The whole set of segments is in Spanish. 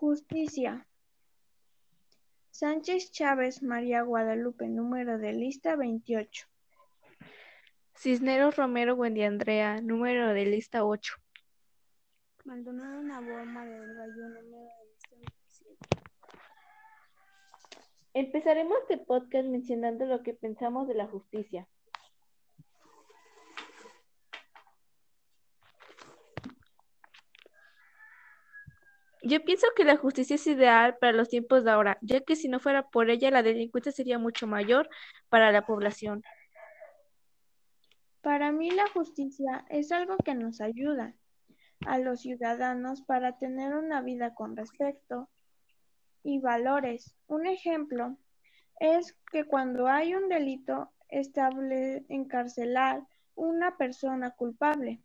Justicia. Sánchez Chávez María Guadalupe, número de lista 28. Cisneros Romero Wendy Andrea, número de lista 8. Maldonado Nabor María del Gallo, número de lista 27. Empezaremos este podcast mencionando lo que pensamos de la justicia. Yo pienso que la justicia es ideal para los tiempos de ahora, ya que si no fuera por ella la delincuencia sería mucho mayor para la población. Para mí la justicia es algo que nos ayuda a los ciudadanos para tener una vida con respeto y valores. Un ejemplo es que cuando hay un delito estable encarcelar una persona culpable.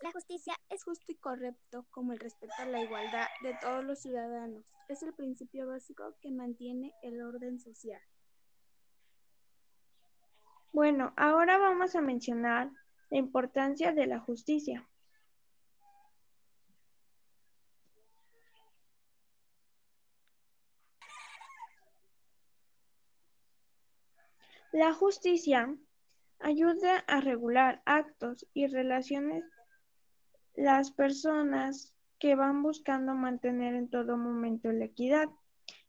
La justicia es justo y correcto como el respeto a la igualdad de todos los ciudadanos. Es el principio básico que mantiene el orden social. Bueno, ahora vamos a mencionar la importancia de la justicia. La justicia ayuda a regular actos y relaciones las personas que van buscando mantener en todo momento la equidad,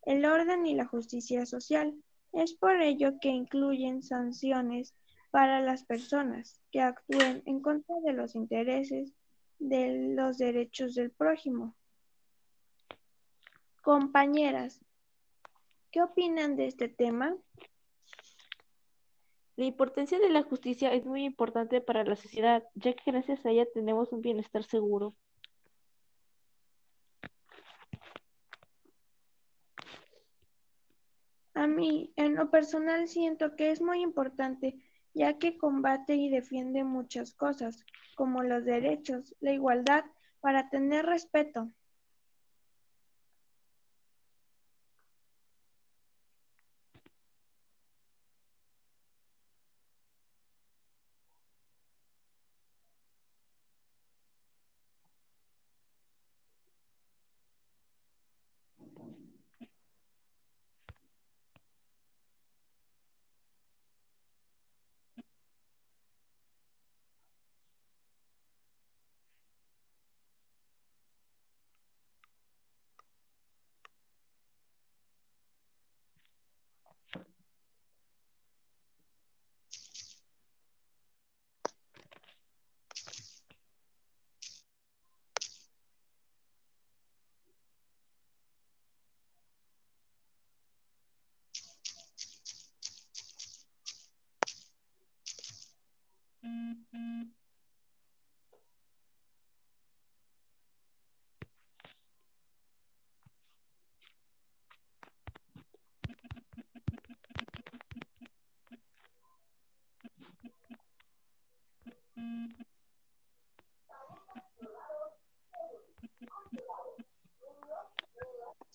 el orden y la justicia social. Es por ello que incluyen sanciones para las personas que actúen en contra de los intereses de los derechos del prójimo. Compañeras, ¿qué opinan de este tema? La importancia de la justicia es muy importante para la sociedad, ya que gracias a ella tenemos un bienestar seguro. A mí, en lo personal, siento que es muy importante, ya que combate y defiende muchas cosas, como los derechos, la igualdad, para tener respeto.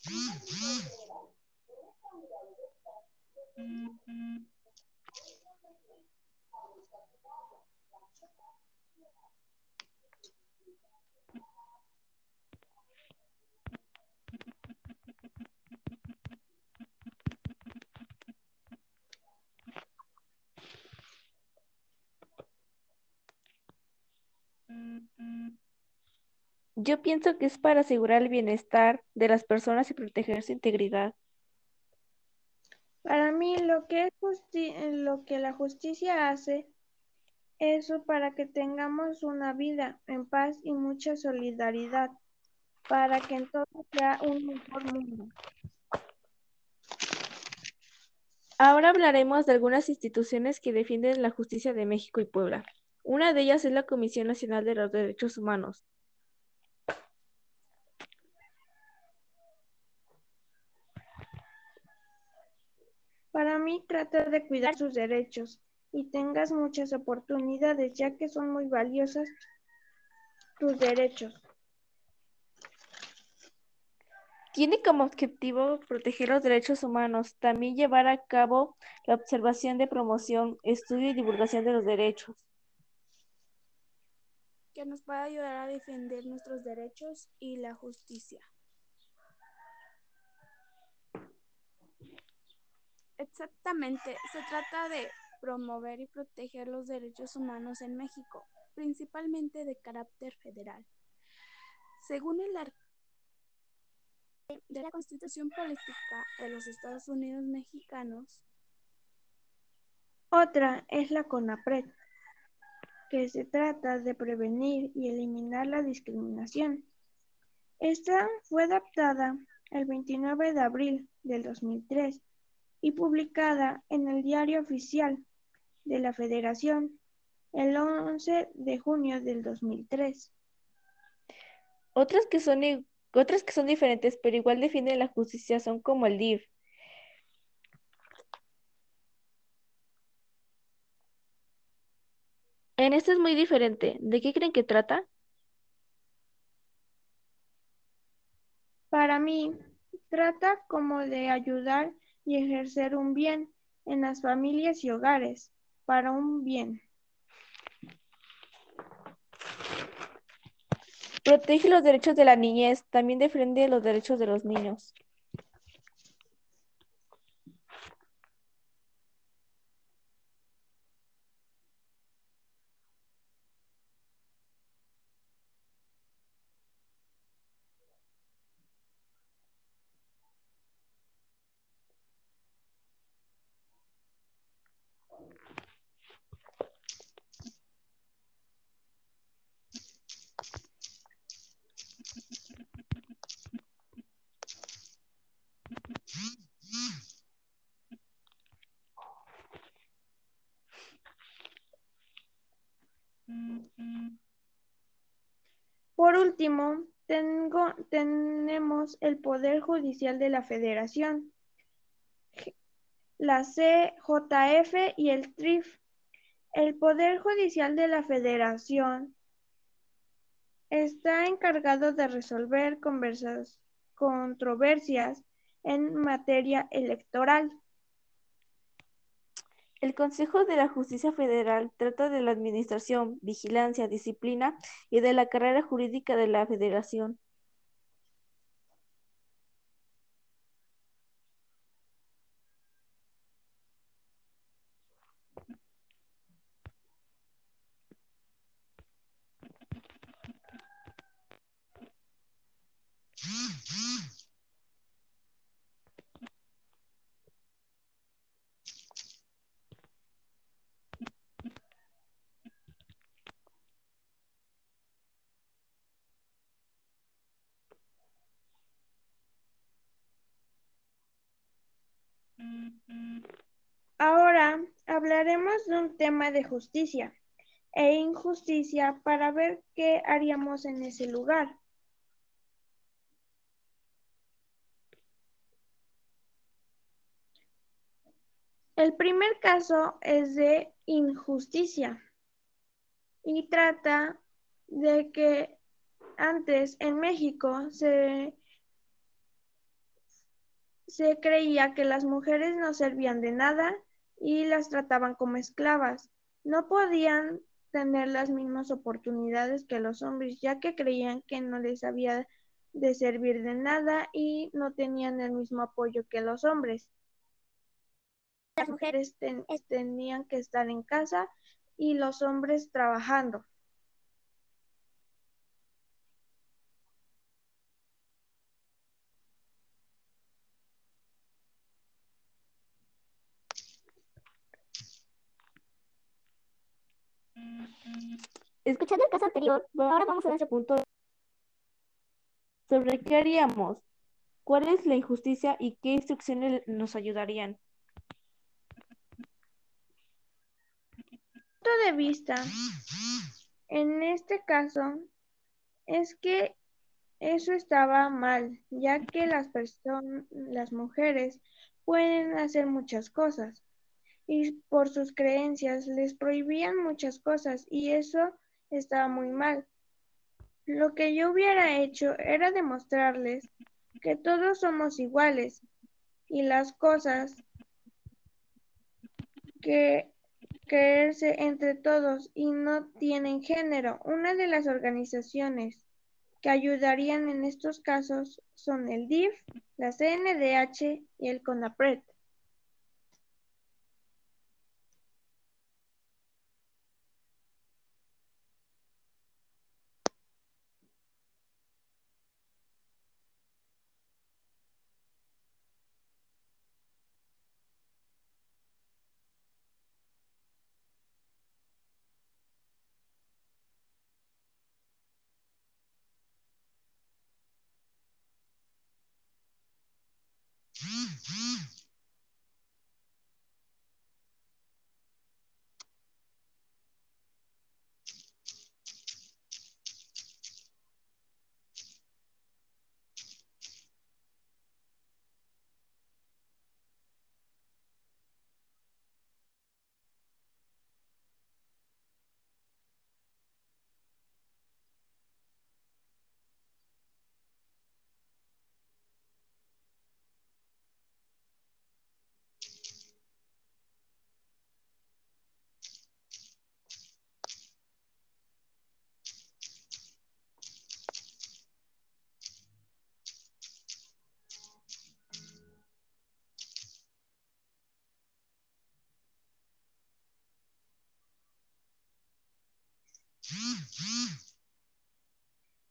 Thank you. Yo pienso que es para asegurar el bienestar de las personas y proteger su integridad. Para mí lo que, es lo que la justicia hace es para que tengamos una vida en paz y mucha solidaridad, para que entonces sea un mejor mundo. Ahora hablaremos de algunas instituciones que defienden la justicia de México y Puebla. Una de ellas es la Comisión Nacional de los Derechos Humanos. Para mí trata de cuidar sus derechos y tengas muchas oportunidades, ya que son muy valiosas tus derechos. Tiene como objetivo proteger los derechos humanos, también llevar a cabo la observación de promoción, estudio y divulgación de los derechos. que nos puede ayudar a defender nuestros derechos y la justicia. Exactamente, se trata de promover y proteger los derechos humanos en México, principalmente de carácter federal. Según el artículo de la Constitución Política de los Estados Unidos Mexicanos, otra es la CONAPRED, que se trata de prevenir y eliminar la discriminación. Esta fue adaptada el 29 de abril del 2003 y publicada en el Diario Oficial de la Federación el 11 de junio del 2003. Otras que son, otras que son diferentes pero igual defienden la justicia son como el DIF. En esto es muy diferente. ¿De qué creen que trata? Para mí, trata como de ayudar y ejercer un bien en las familias y hogares, para un bien. Protege los derechos de la niñez, también defiende los derechos de los niños. Por tengo, tenemos el Poder Judicial de la Federación, la CJF y el TRIF. El Poder Judicial de la Federación está encargado de resolver controversias en materia electoral. El Consejo de la Justicia Federal trata de la administración, vigilancia, disciplina y de la carrera jurídica de la Federación. Ahora hablaremos de un tema de justicia e injusticia para ver qué haríamos en ese lugar. El primer caso es de injusticia y trata de que antes en México se se creía que las mujeres no servían de nada y las trataban como esclavas. No podían tener las mismas oportunidades que los hombres, ya que creían que no les había de servir de nada y no tenían el mismo apoyo que los hombres. Las mujeres tenían que estar en casa y los hombres trabajando. Ahora vamos a ese punto sobre qué haríamos, cuál es la injusticia y qué instrucciones nos ayudarían. Punto de vista en este caso es que eso estaba mal, ya que las personas, las mujeres pueden hacer muchas cosas y por sus creencias les prohibían muchas cosas y eso estaba muy mal. Lo que yo hubiera hecho era demostrarles que todos somos iguales y las cosas que quererse entre todos y no tienen género. Una de las organizaciones que ayudarían en estos casos son el DIF, la CNDH y el CONAPRED.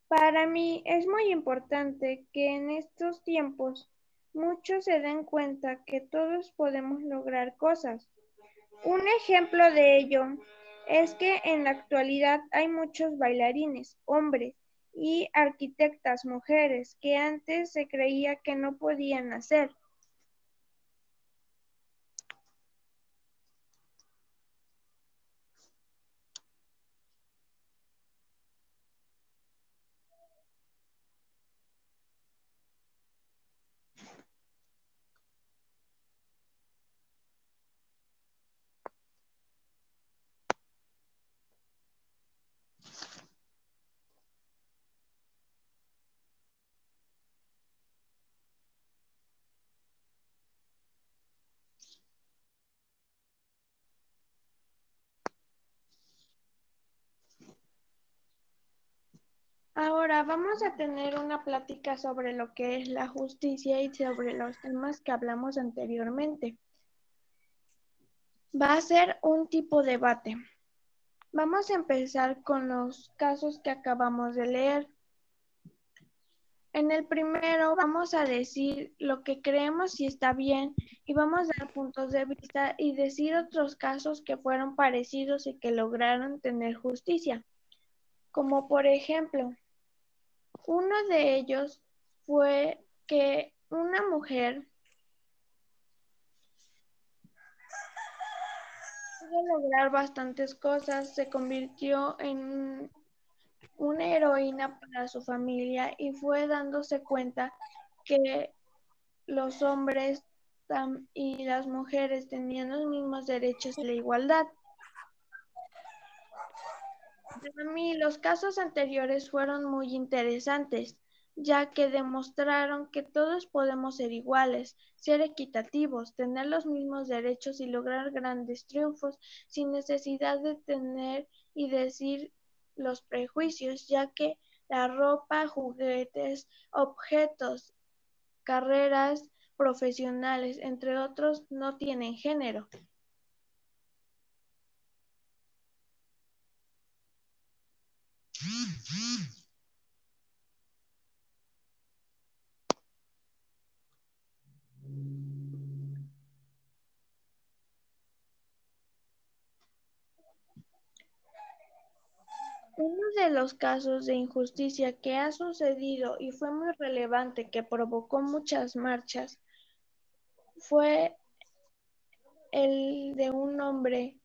Para mí es muy importante que en estos tiempos muchos se den cuenta que todos podemos lograr cosas. Un ejemplo de ello es que en la actualidad hay muchos bailarines, hombres, y arquitectas mujeres que antes se creía que no podían hacer. Ahora vamos a tener una plática sobre lo que es la justicia y sobre los temas que hablamos anteriormente. Va a ser un tipo de debate. Vamos a empezar con los casos que acabamos de leer. En el primero vamos a decir lo que creemos si está bien y vamos a dar puntos de vista y decir otros casos que fueron parecidos y que lograron tener justicia. Como por ejemplo, uno de ellos fue que una mujer pudo lograr bastantes cosas, se convirtió en una heroína para su familia y fue dándose cuenta que los hombres y las mujeres tenían los mismos derechos y la igualdad. Para mí, los casos anteriores fueron muy interesantes, ya que demostraron que todos podemos ser iguales, ser equitativos, tener los mismos derechos y lograr grandes triunfos sin necesidad de tener y decir los prejuicios, ya que la ropa, juguetes, objetos, carreras profesionales, entre otros, no tienen género. Uno de los casos de injusticia que ha sucedido y fue muy relevante, que provocó muchas marchas, fue el de un hombre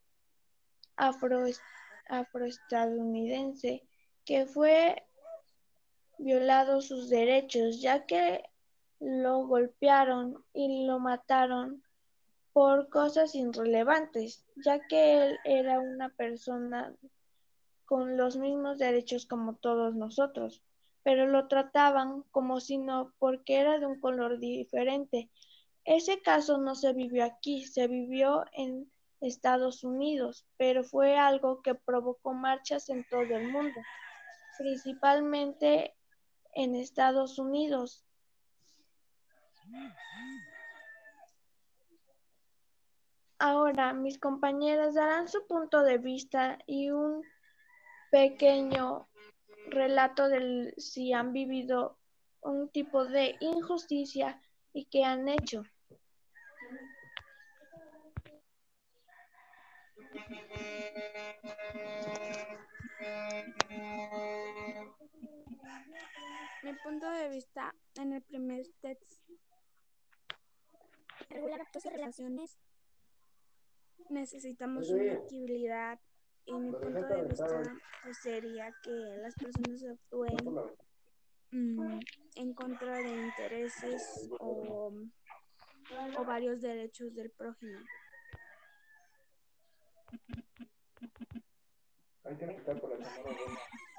afroestadounidense que fue violado sus derechos, ya que lo golpearon y lo mataron por cosas irrelevantes, ya que él era una persona con los mismos derechos como todos nosotros, pero lo trataban como si no, porque era de un color diferente. Ese caso no se vivió aquí, se vivió en Estados Unidos, pero fue algo que provocó marchas en todo el mundo, principalmente en Estados Unidos. Ahora mis compañeras darán su punto de vista y un pequeño relato de si han vivido un tipo de injusticia y qué han hecho. Mi punto de vista en el primer texto regular y relaciones. Necesitamos una equidad y mi punto de vista pues, sería que las personas actúen mm, en contra de intereses o, o varios derechos del prójimo. No.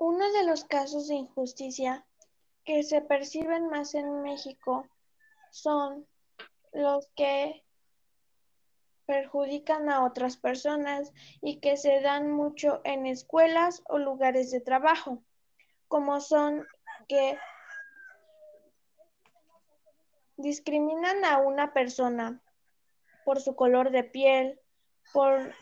Uno de los casos de injusticia que se perciben más en México son los que perjudican a otras personas y que se dan mucho en escuelas o lugares de trabajo, como son que discriminan a una persona por su color de piel, por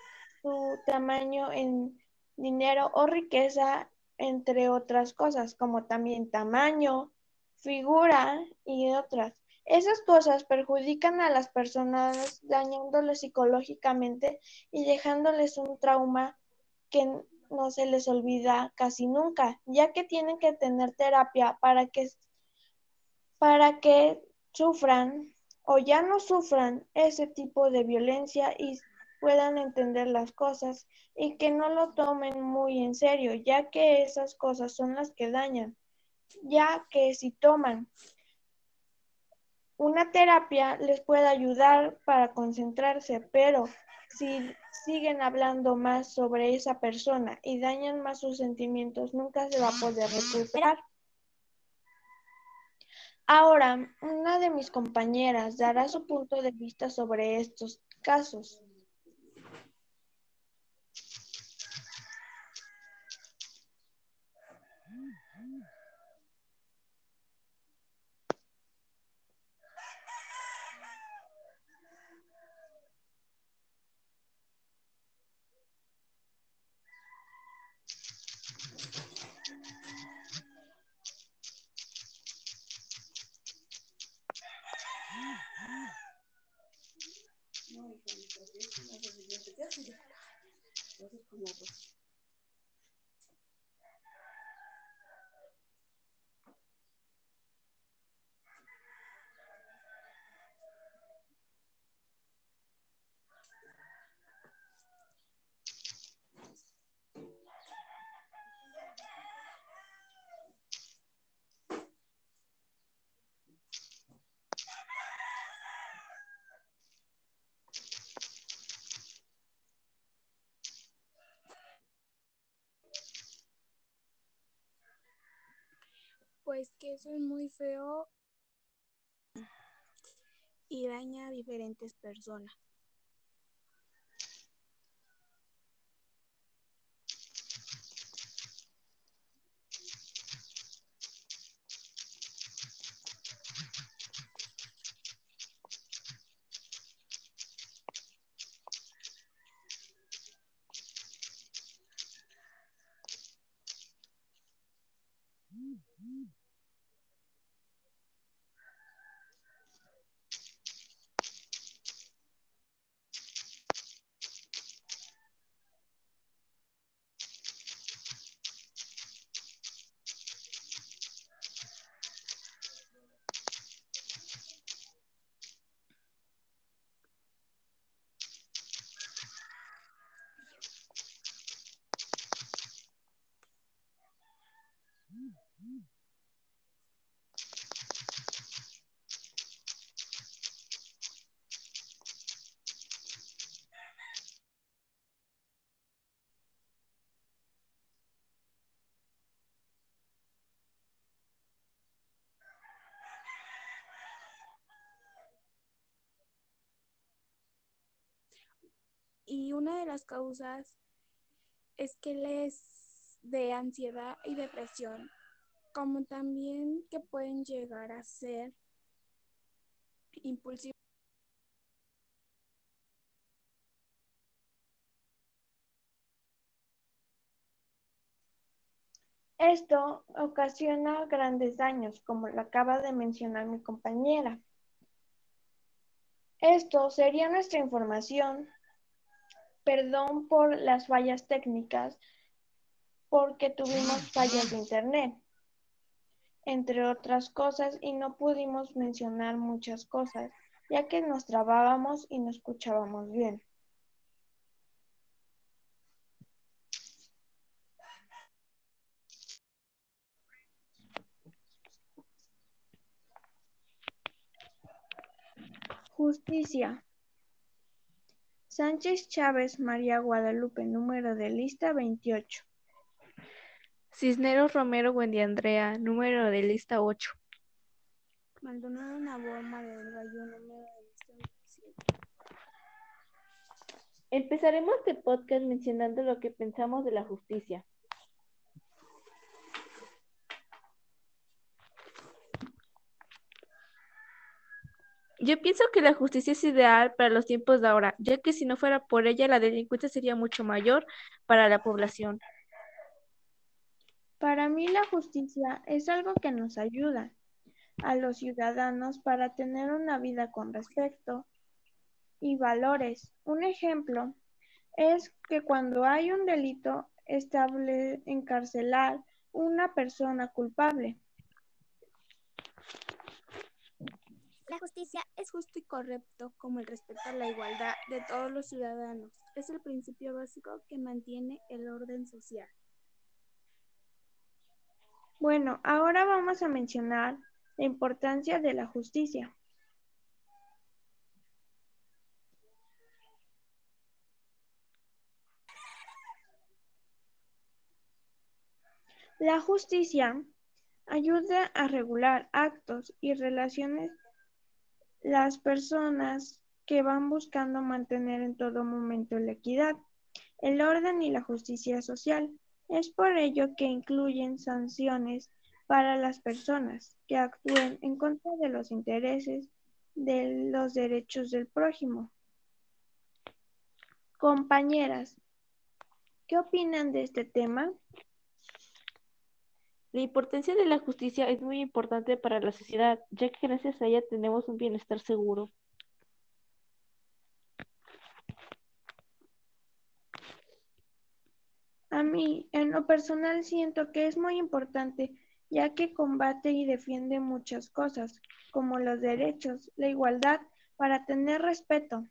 su tamaño en dinero o riqueza entre otras cosas, como también tamaño, figura y otras. Esas cosas perjudican a las personas dañándoles psicológicamente y dejándoles un trauma que no se les olvida casi nunca, ya que tienen que tener terapia para que, para que sufran o ya no sufran ese tipo de violencia y puedan entender las cosas y que no lo tomen muy en serio, ya que esas cosas son las que dañan, ya que si toman una terapia les puede ayudar para concentrarse, pero si siguen hablando más sobre esa persona y dañan más sus sentimientos, nunca se va a poder recuperar. Ahora, una de mis compañeras dará su punto de vista sobre estos casos. Pues que eso es muy feo y daña a diferentes personas. Y una de las causas es que les dé ansiedad y depresión, como también que pueden llegar a ser impulsivos. Esto ocasiona grandes daños, como lo acaba de mencionar mi compañera. Esto sería nuestra información. Perdón por las fallas técnicas, porque tuvimos fallas de internet, entre otras cosas, y no pudimos mencionar muchas cosas, ya que nos trabábamos y no escuchábamos bien. Justicia. Sánchez Chávez María Guadalupe, número de lista 28. Cisneros Romero Wendy Andrea, número de lista 8. Maldonado Nabor María del Gallo, número de lista 27. Empezaremos este podcast mencionando lo que pensamos de la justicia. Yo pienso que la justicia es ideal para los tiempos de ahora, ya que si no fuera por ella, la delincuencia sería mucho mayor para la población. Para mí la justicia es algo que nos ayuda a los ciudadanos para tener una vida con respeto y valores. Un ejemplo es que cuando hay un delito estable encarcelar una persona culpable. La justicia es justo y correcto como el respeto a la igualdad de todos los ciudadanos. Es el principio básico que mantiene el orden social. Bueno, ahora vamos a mencionar la importancia de la justicia. La justicia ayuda a regular actos y relaciones las personas que van buscando mantener en todo momento la equidad, el orden y la justicia social. Es por ello que incluyen sanciones para las personas que actúen en contra de los intereses de los derechos del prójimo. Compañeras, ¿qué opinan de este tema? La importancia de la justicia es muy importante para la sociedad, ya que gracias a ella tenemos un bienestar seguro. A mí, en lo personal, siento que es muy importante, ya que combate y defiende muchas cosas, como los derechos, la igualdad, para tener respeto.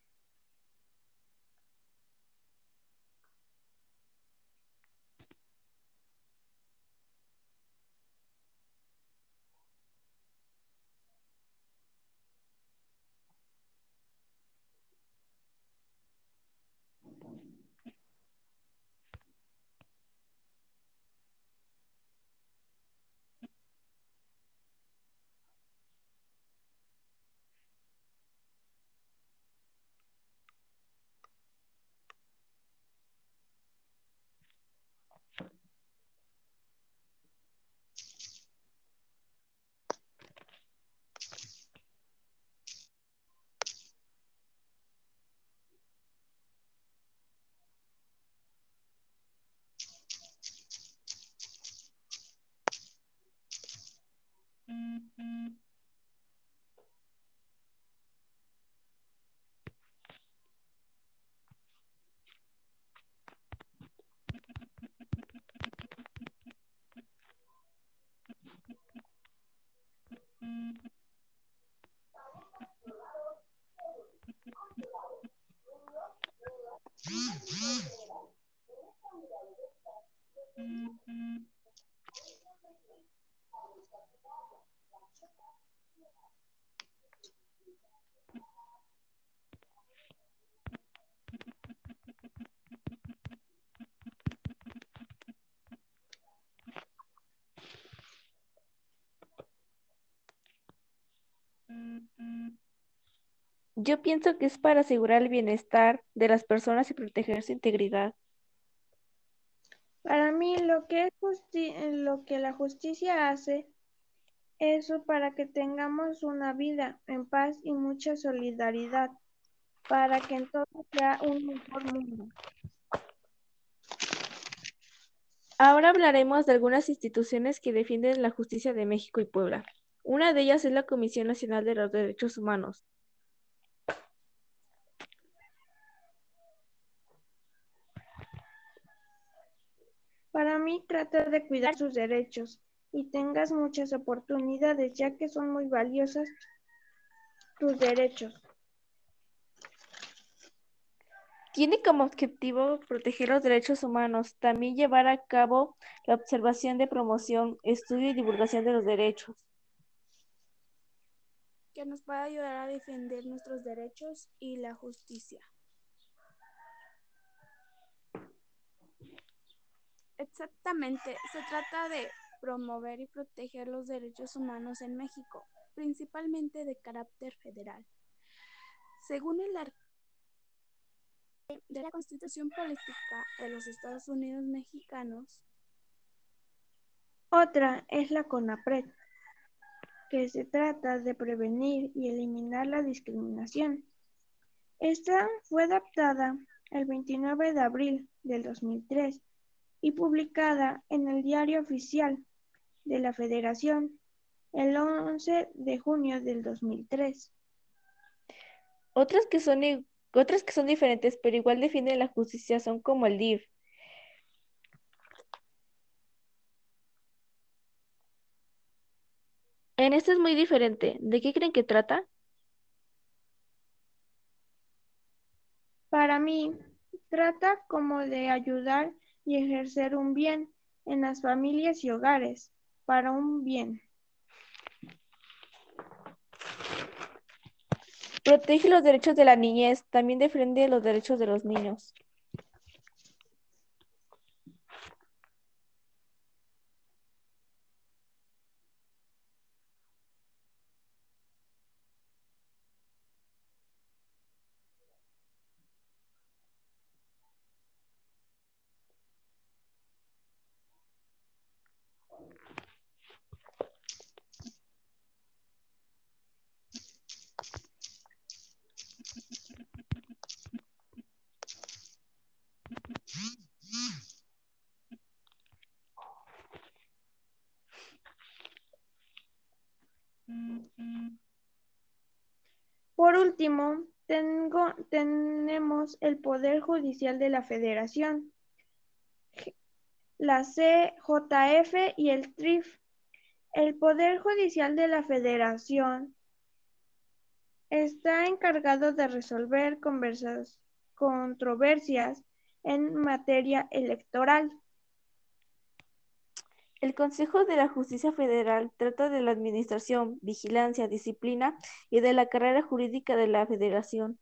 Mm-hmm. Yo pienso que es para asegurar el bienestar de las personas y proteger su integridad. Para mí, lo que, es lo que la justicia hace es para que tengamos una vida en paz y mucha solidaridad, para que entonces sea un mejor mundo. Ahora hablaremos de algunas instituciones que defienden la justicia de México y Puebla. Una de ellas es la Comisión Nacional de los Derechos Humanos. Para mí trata de cuidar sus derechos y tengas muchas oportunidades, ya que son muy valiosas tus derechos. Tiene como objetivo proteger los derechos humanos, también llevar a cabo la observación de promoción, estudio y divulgación de los derechos. Que nos pueda ayudar a defender nuestros derechos y la justicia. Exactamente, se trata de promover y proteger los derechos humanos en México, principalmente de carácter federal. Según el artículo de la Constitución Política de los Estados Unidos Mexicanos. Otra es la CONAPRED, que se trata de prevenir y eliminar la discriminación. Esta fue adaptada el 29 de abril del 2003 y publicada en el Diario Oficial de la Federación el 11 de junio del 2003. Otras que son, otras que son diferentes, pero igual defienden la justicia, son como el DIF. En esto es muy diferente. ¿De qué creen que trata? Para mí, trata como de ayudar y ejercer un bien en las familias y hogares para un bien. Protege los derechos de la niñez, también defiende los derechos de los niños. Por tengo, tenemos el Poder Judicial de la Federación, la CJF y el TRIF. El Poder Judicial de la Federación está encargado de resolver controversias en materia electoral. El Consejo de la Justicia Federal trata de la administración, vigilancia, disciplina y de la carrera jurídica de la Federación.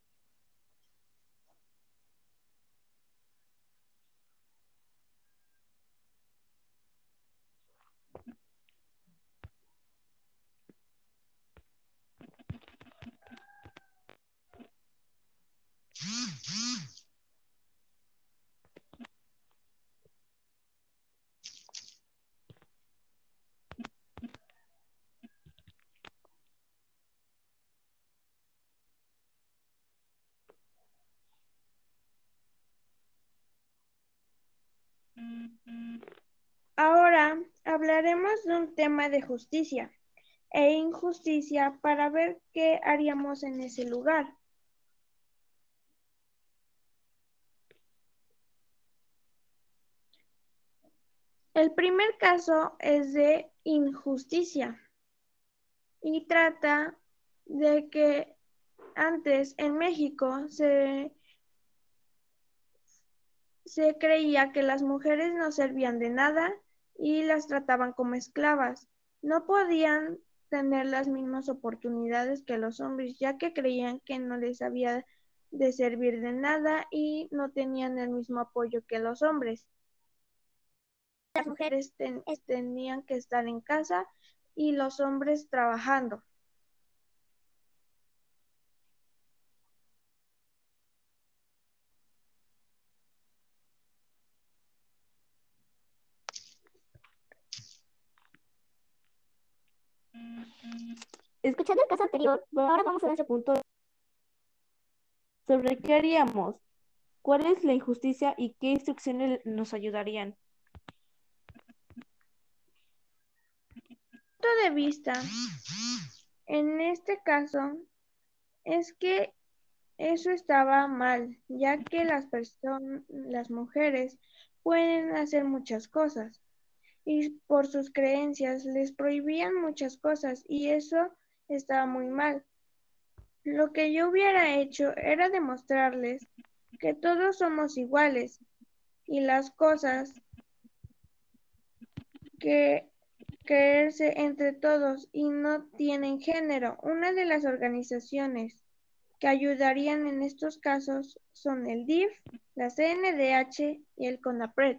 Ahora hablaremos de un tema de justicia e injusticia para ver qué haríamos en ese lugar. El primer caso es de injusticia y trata de que antes en México se se creía que las mujeres no servían de nada y las trataban como esclavas. No podían tener las mismas oportunidades que los hombres, ya que creían que no les había de servir de nada y no tenían el mismo apoyo que los hombres. Las mujeres tenían que estar en casa y los hombres trabajando. Escuchando el caso anterior, ahora vamos a nuestro punto sobre qué haríamos, cuál es la injusticia y qué instrucciones nos ayudarían. punto de vista en este caso es que eso estaba mal, ya que las personas, las mujeres pueden hacer muchas cosas y por sus creencias les prohibían muchas cosas y eso estaba muy mal. Lo que yo hubiera hecho era demostrarles que todos somos iguales y las cosas que creerse entre todos y no tienen género. Una de las organizaciones que ayudarían en estos casos son el DIF, la CNDH y el CONAPRED.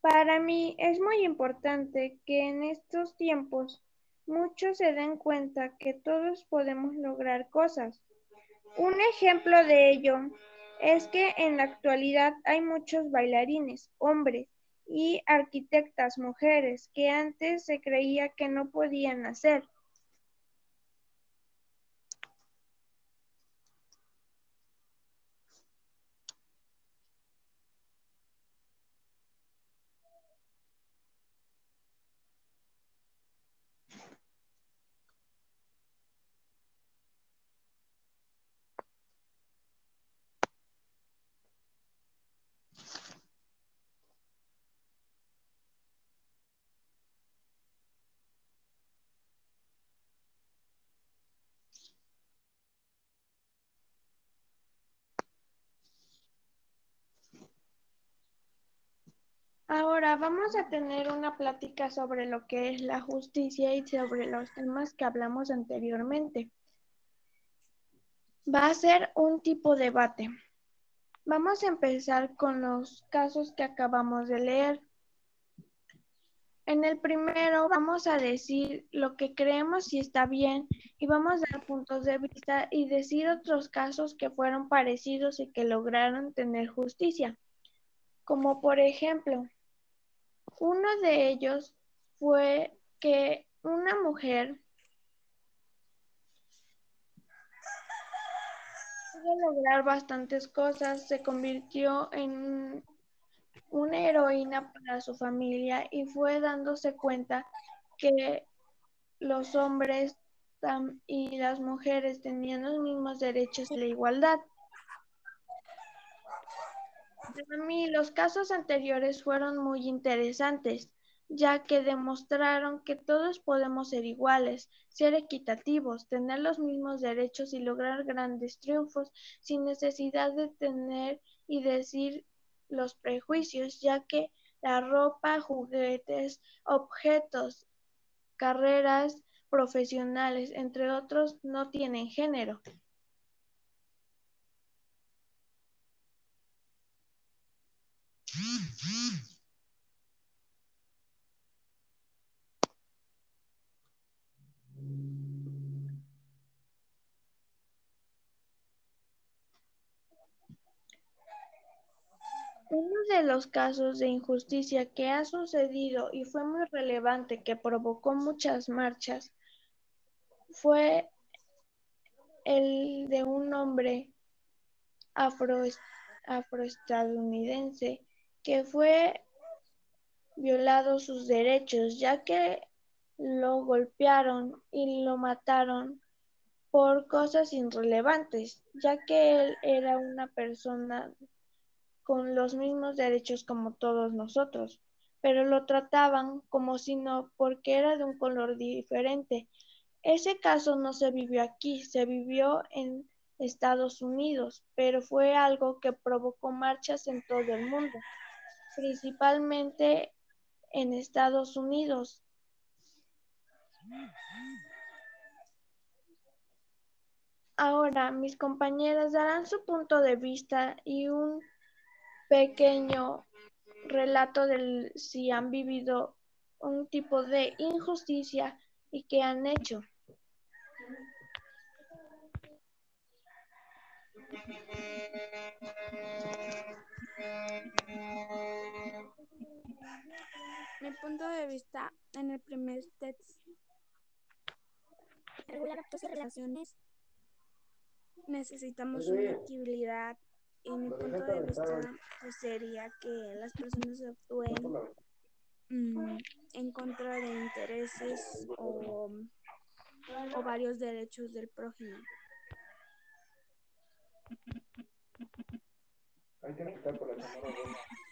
Para mí es muy importante que en estos tiempos muchos se den cuenta que todos podemos lograr cosas. Un ejemplo de ello es que en la actualidad hay muchos bailarines, hombres, y arquitectas mujeres que antes se creía que no podían hacer. Vamos a tener una plática sobre lo que es la justicia y sobre los temas que hablamos anteriormente. Va a ser un tipo de debate. Vamos a empezar con los casos que acabamos de leer. En el primero vamos a decir lo que creemos si está bien y vamos a dar puntos de vista y decir otros casos que fueron parecidos y que lograron tener justicia. Como por ejemplo, uno de ellos fue que una mujer pudo lograr bastantes cosas, se convirtió en una heroína para su familia y fue dándose cuenta que los hombres y las mujeres tenían los mismos derechos y la igualdad. Para mí, los casos anteriores fueron muy interesantes, ya que demostraron que todos podemos ser iguales, ser equitativos, tener los mismos derechos y lograr grandes triunfos sin necesidad de tener y decir los prejuicios, ya que la ropa, juguetes, objetos, carreras profesionales, entre otros, no tienen género. Uno de los casos de injusticia que ha sucedido y fue muy relevante que provocó muchas marchas fue el de un hombre afro, afroestadounidense que fue violado sus derechos ya que lo golpearon y lo mataron por cosas irrelevantes, ya que él era una persona con los mismos derechos como todos nosotros, pero lo trataban como si no, porque era de un color diferente. Ese caso no se vivió aquí, se vivió en Estados Unidos, pero fue algo que provocó marchas en todo el mundo, principalmente en Estados Unidos. Ahora mis compañeras darán su punto de vista y un pequeño relato de si han vivido un tipo de injusticia y qué han hecho. Mi punto de vista en el primer test. Regular relaciones. Necesitamos una equidad y mi punto de vista pues, sería que las personas actúen mm, en contra de intereses o, o varios derechos del prójimo. Hay que por la No.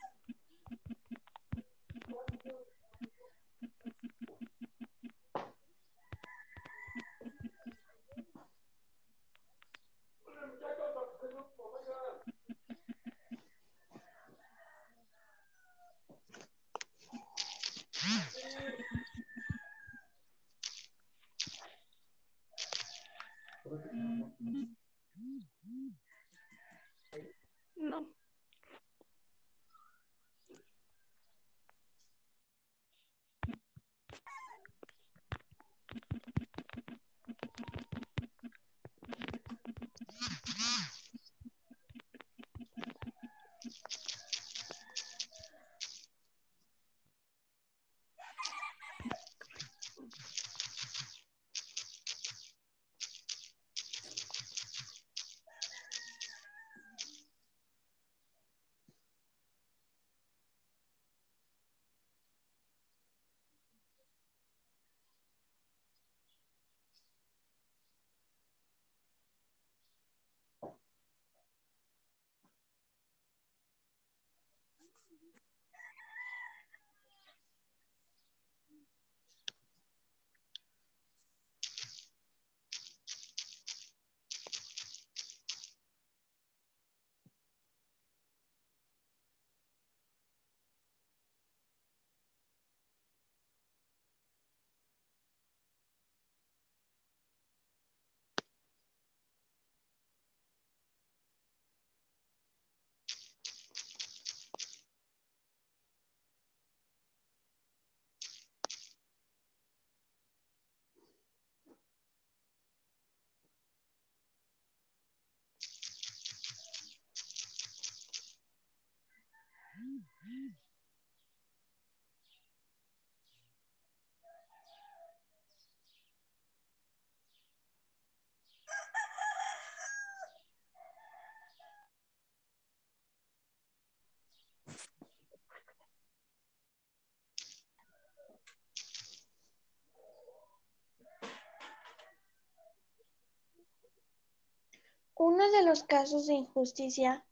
Uno de los casos de injusticia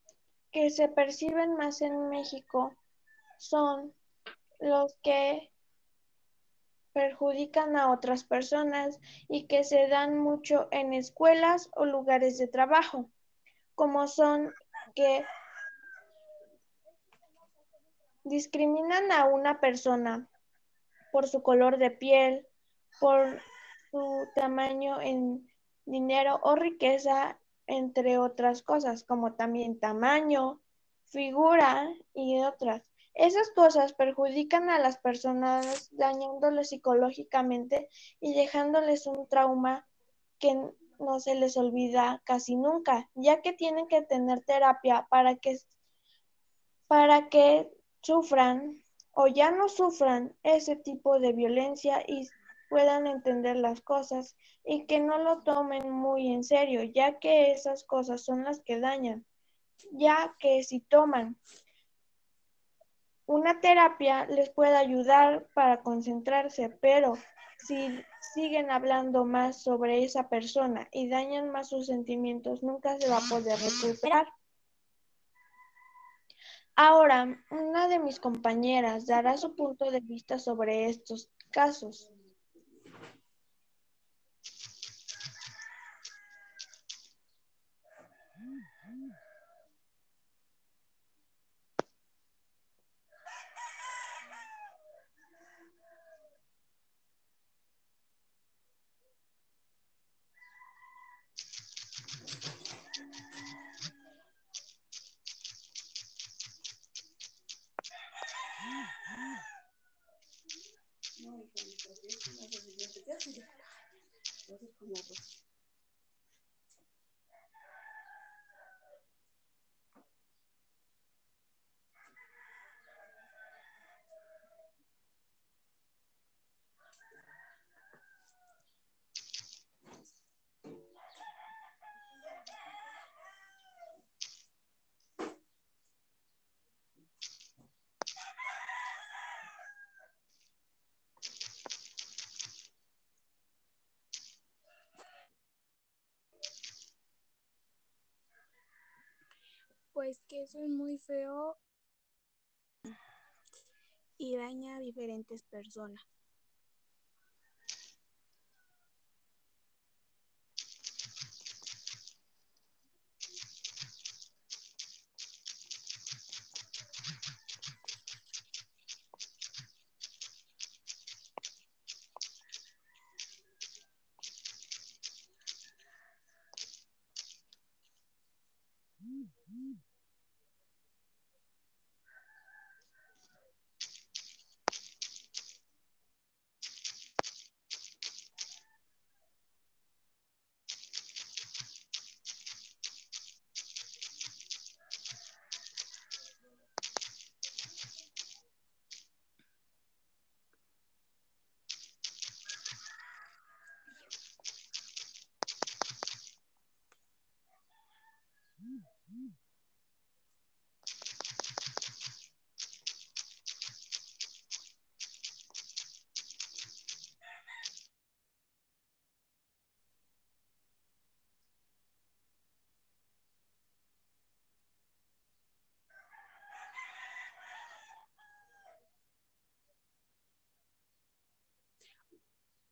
que se perciben más en México son los que perjudican a otras personas y que se dan mucho en escuelas o lugares de trabajo, como son que discriminan a una persona por su color de piel, por su tamaño en dinero o riqueza, entre otras cosas, como también tamaño, figura y otras. Esas cosas perjudican a las personas dañándoles psicológicamente y dejándoles un trauma que no se les olvida casi nunca, ya que tienen que tener terapia para que, para que sufran o ya no sufran ese tipo de violencia y puedan entender las cosas y que no lo tomen muy en serio, ya que esas cosas son las que dañan, ya que si toman una terapia les puede ayudar para concentrarse, pero si siguen hablando más sobre esa persona y dañan más sus sentimientos, nunca se va a poder recuperar. Ahora, una de mis compañeras dará su punto de vista sobre estos casos. Может, где-то держит? Может, помогут. Pues que eso es muy feo y daña a diferentes personas.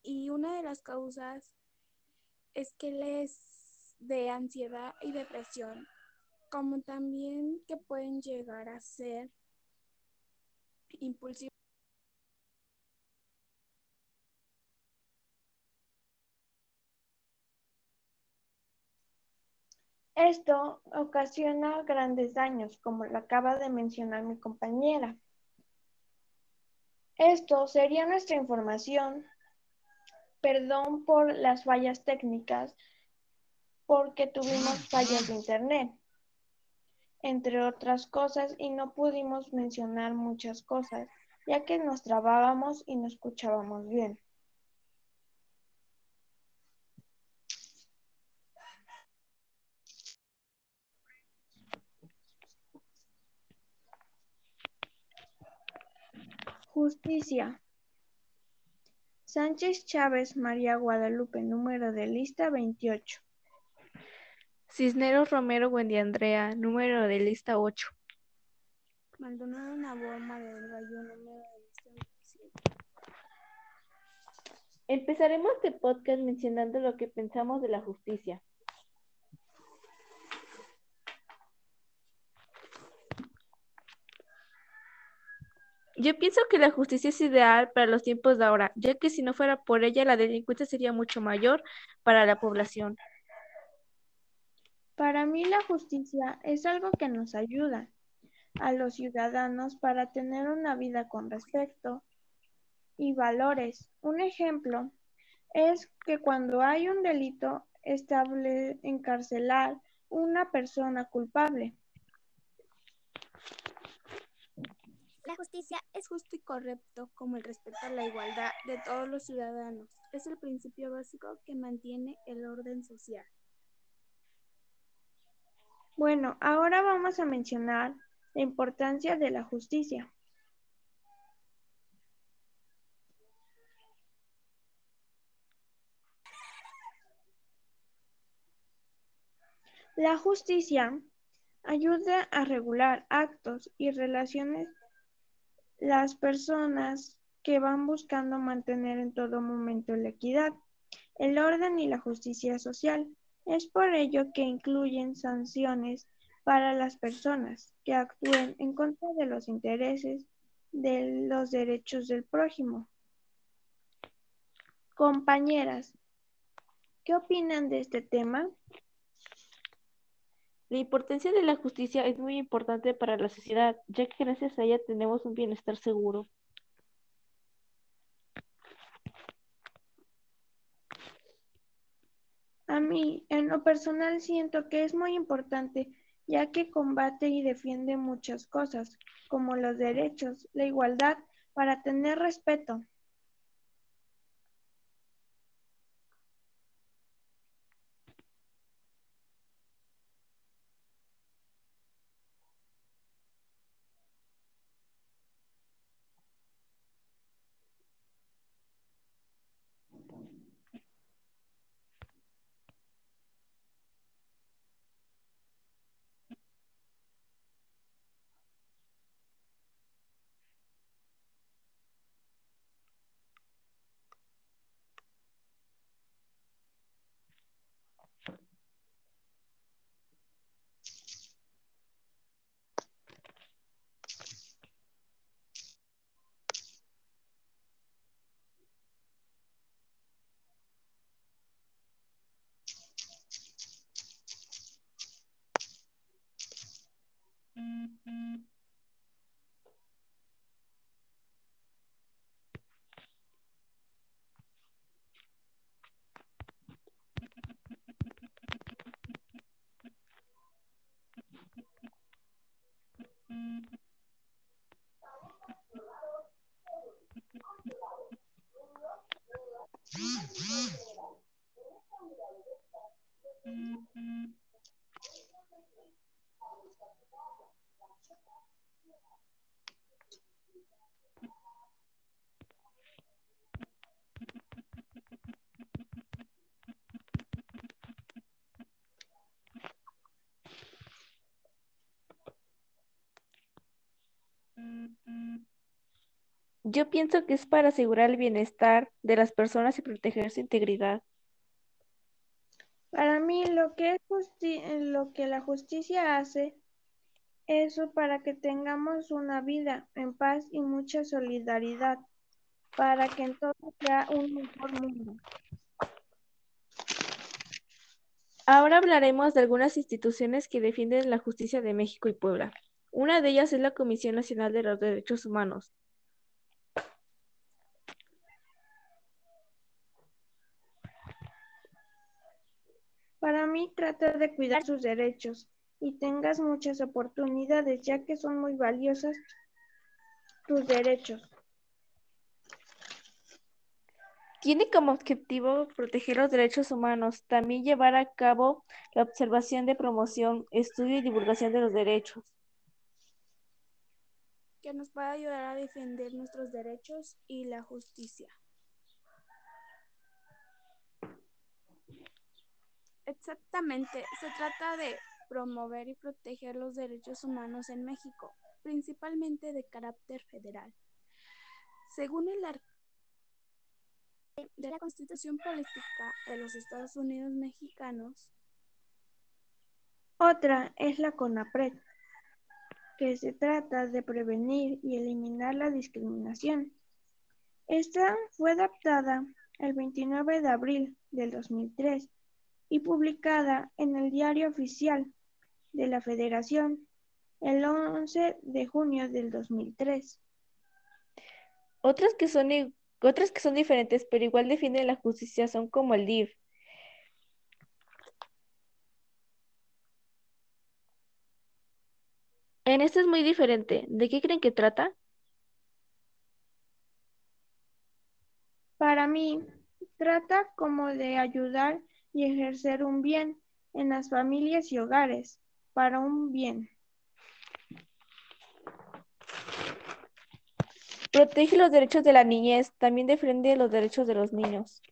Y una de las causas es que les dé ansiedad y depresión, como también que pueden llegar a ser impulsivos. Esto ocasiona grandes daños, como lo acaba de mencionar mi compañera. Esto sería nuestra información. Perdón por las fallas técnicas, porque tuvimos fallas de internet, entre otras cosas, y no pudimos mencionar muchas cosas, ya que nos trabábamos y no escuchábamos bien. Justicia. Sánchez Chávez María Guadalupe, número de lista 28. Cisneros Romero Buendiandrea, número de lista 8. Maldonado Nabor María del Gallo, número de lista 27. Empezaremos este podcast mencionando lo que pensamos de la justicia. Yo pienso que la justicia es ideal para los tiempos de ahora, ya que si no fuera por ella, la delincuencia sería mucho mayor para la población. Para mí la justicia es algo que nos ayuda a los ciudadanos para tener una vida con respeto y valores. Un ejemplo es que cuando hay un delito estable encarcelar una persona culpable. La justicia es justo y correcto como el respeto a la igualdad de todos los ciudadanos. Es el principio básico que mantiene el orden social. Bueno, ahora vamos a mencionar la importancia de la justicia. La justicia ayuda a regular actos y relaciones las personas que van buscando mantener en todo momento la equidad, el orden y la justicia social. Es por ello que incluyen sanciones para las personas que actúen en contra de los intereses de los derechos del prójimo. Compañeras, ¿qué opinan de este tema? La importancia de la justicia es muy importante para la sociedad, ya que gracias a ella tenemos un bienestar seguro. A mí, en lo personal, siento que es muy importante, ya que combate y defiende muchas cosas, como los derechos, la igualdad, para tener respeto. Yo pienso que es para asegurar el bienestar de las personas y proteger su integridad. Para mí, lo que, es lo que la justicia hace es para que tengamos una vida en paz y mucha solidaridad, para que entonces sea un mejor mundo. Ahora hablaremos de algunas instituciones que defienden la justicia de México y Puebla. Una de ellas es la Comisión Nacional de los Derechos Humanos. Para mí, trata de cuidar sus derechos y tengas muchas oportunidades, ya que son muy valiosas tus derechos. Tiene como objetivo proteger los derechos humanos, también llevar a cabo la observación de promoción, estudio y divulgación de los derechos. Que nos pueda ayudar a defender nuestros derechos y la justicia. Exactamente, se trata de promover y proteger los derechos humanos en México, principalmente de carácter federal. Según el artículo de la Constitución Política de los Estados Unidos Mexicanos, otra es la CONAPRED, que se trata de prevenir y eliminar la discriminación. Esta fue adaptada el 29 de abril del 2003 y publicada en el Diario Oficial de la Federación el 11 de junio del 2003. Otras que son, otras que son diferentes pero igual defienden la justicia son como el DIF, En este es muy diferente. ¿De qué creen que trata? Para mí, trata como de ayudar y ejercer un bien en las familias y hogares, para un bien. Protege los derechos de la niñez, también defiende los derechos de los niños.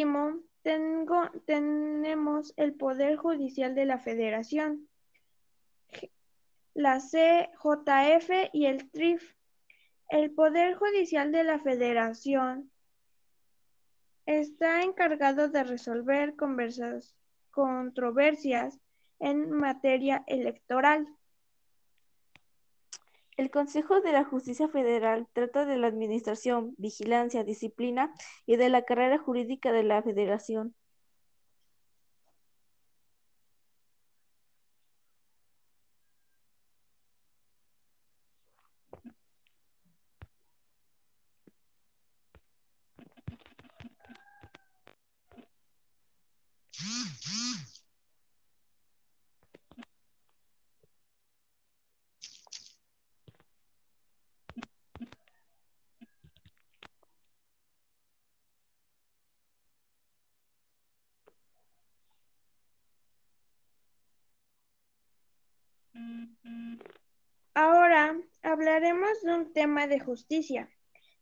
Último, tenemos el Poder Judicial de la Federación, la CJF y el TRIF. El Poder Judicial de la Federación está encargado de resolver controversias en materia electoral. El Consejo de la Justicia Federal trata de la administración, vigilancia, disciplina y de la carrera jurídica de la Federación. Ahora hablaremos de un tema de justicia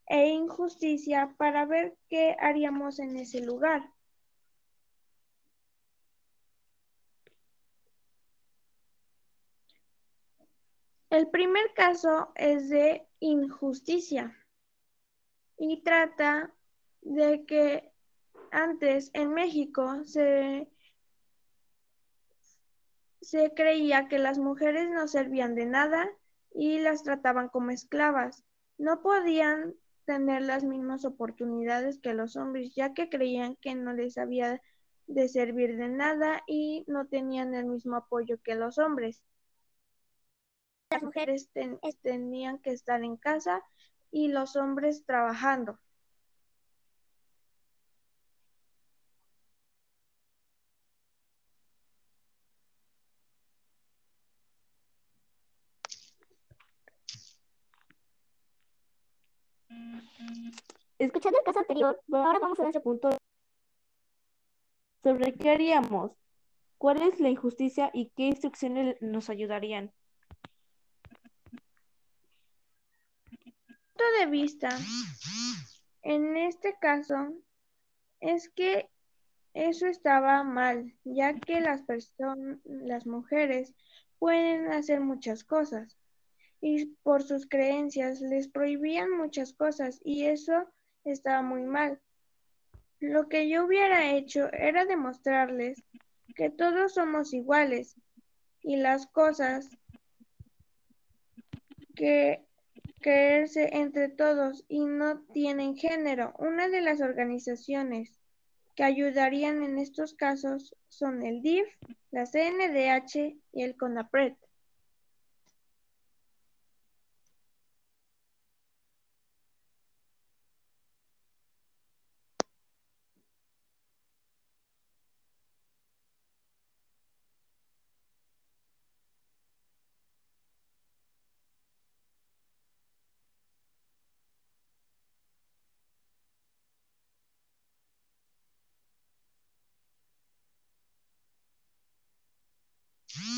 e injusticia para ver qué haríamos en ese lugar. El primer caso es de injusticia y trata de que antes en México se se creía que las mujeres no servían de nada y las trataban como esclavas. No podían tener las mismas oportunidades que los hombres, ya que creían que no les había de servir de nada y no tenían el mismo apoyo que los hombres. Las mujeres tenían que estar en casa y los hombres trabajando. Escuchando el caso anterior, ahora vamos a nuestro punto sobre qué haríamos, cuál es la injusticia y qué instrucciones nos ayudarían. Punto de vista en este caso es que eso estaba mal, ya que las personas, las mujeres pueden hacer muchas cosas y por sus creencias les prohibían muchas cosas y eso estaba muy mal. Lo que yo hubiera hecho era demostrarles que todos somos iguales y las cosas que creerse entre todos y no tienen género. Una de las organizaciones que ayudarían en estos casos son el DIF, la CNDH y el CONAPRED.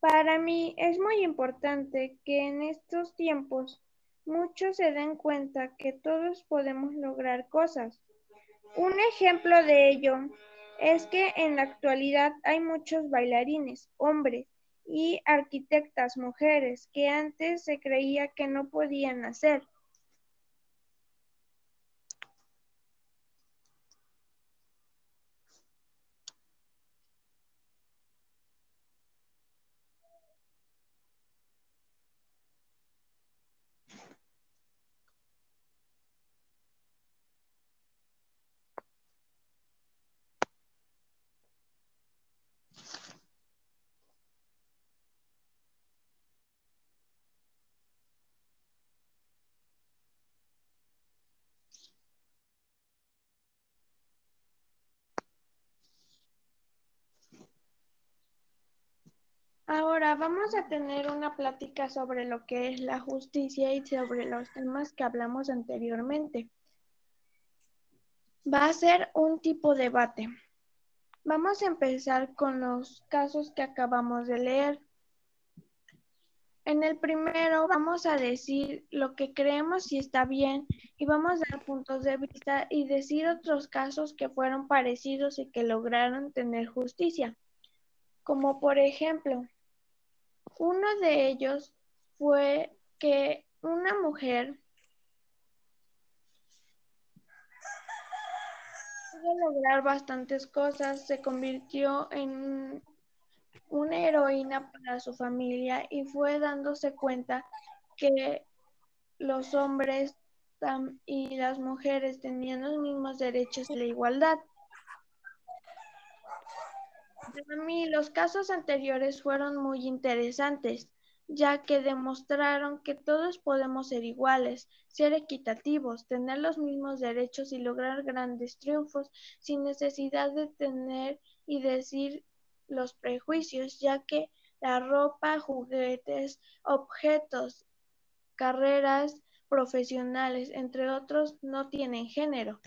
Para mí es muy importante que en estos tiempos muchos se den cuenta que todos podemos lograr cosas. Un ejemplo de ello es que en la actualidad hay muchos bailarines, hombres, y arquitectas, mujeres, que antes se creía que no podían hacer. Ahora vamos a tener una plática sobre lo que es la justicia y sobre los temas que hablamos anteriormente. Va a ser un tipo de debate. Vamos a empezar con los casos que acabamos de leer. En el primero vamos a decir lo que creemos si está bien y vamos a dar puntos de vista y decir otros casos que fueron parecidos y que lograron tener justicia. Como por ejemplo, uno de ellos fue que una mujer pudo lograr bastantes cosas, se convirtió en una heroína para su familia y fue dándose cuenta que los hombres y las mujeres tenían los mismos derechos y la igualdad. Para mí, los casos anteriores fueron muy interesantes, ya que demostraron que todos podemos ser iguales, ser equitativos, tener los mismos derechos y lograr grandes triunfos sin necesidad de tener y decir los prejuicios, ya que la ropa, juguetes, objetos, carreras profesionales, entre otros, no tienen género.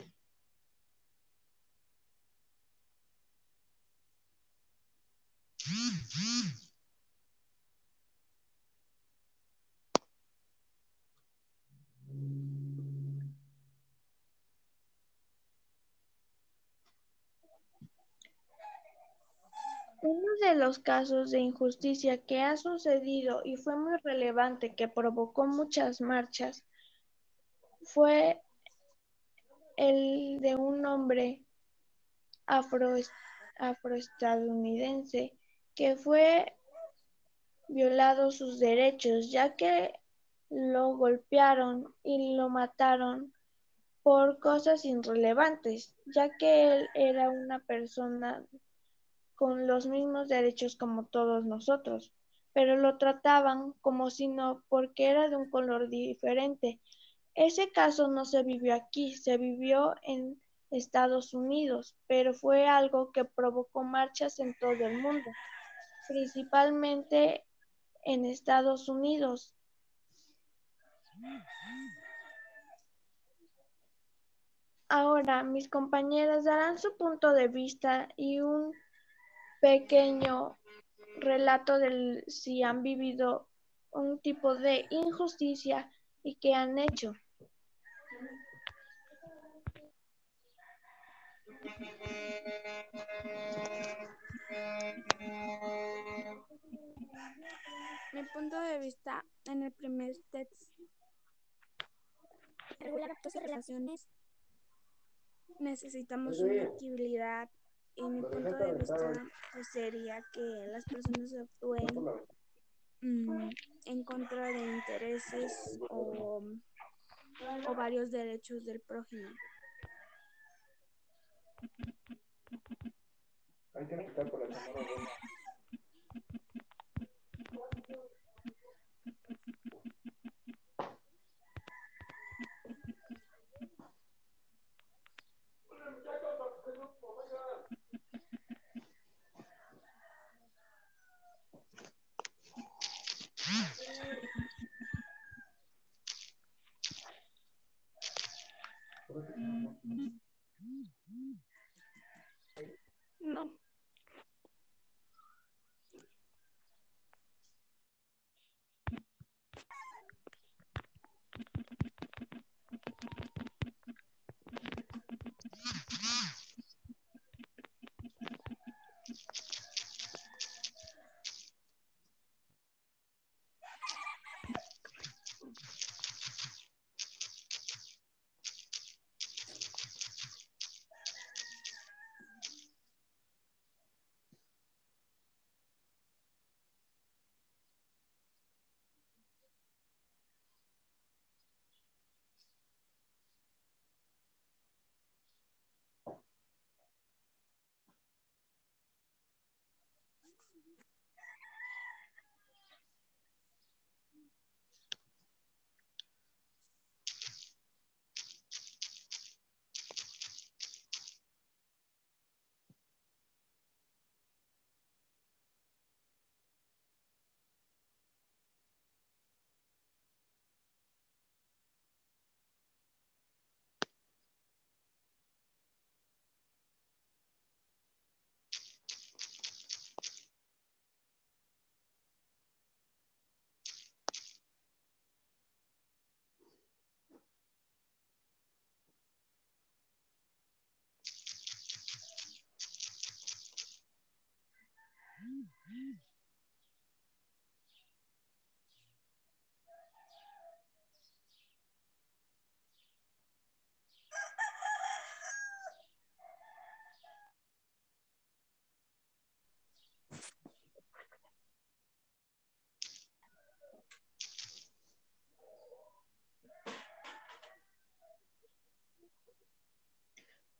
Uno de los casos de injusticia que ha sucedido y fue muy relevante que provocó muchas marchas fue el de un hombre afroestadounidense que fue violado sus derechos ya que lo golpearon y lo mataron por cosas irrelevantes, ya que él era una persona con los mismos derechos como todos nosotros, pero lo trataban como si no, porque era de un color diferente. Ese caso no se vivió aquí, se vivió en Estados Unidos, pero fue algo que provocó marchas en todo el mundo, principalmente en Estados Unidos. Ahora mis compañeras darán su punto de vista y un pequeño relato de si han vivido un tipo de injusticia y qué han hecho. Mi punto de vista en el primer texto regular actos y relaciones necesitamos una equidad y mi punto de vista pues, sería que las personas actúen mm, en contra de intereses o, o varios derechos del prójimo. Hay que por la No.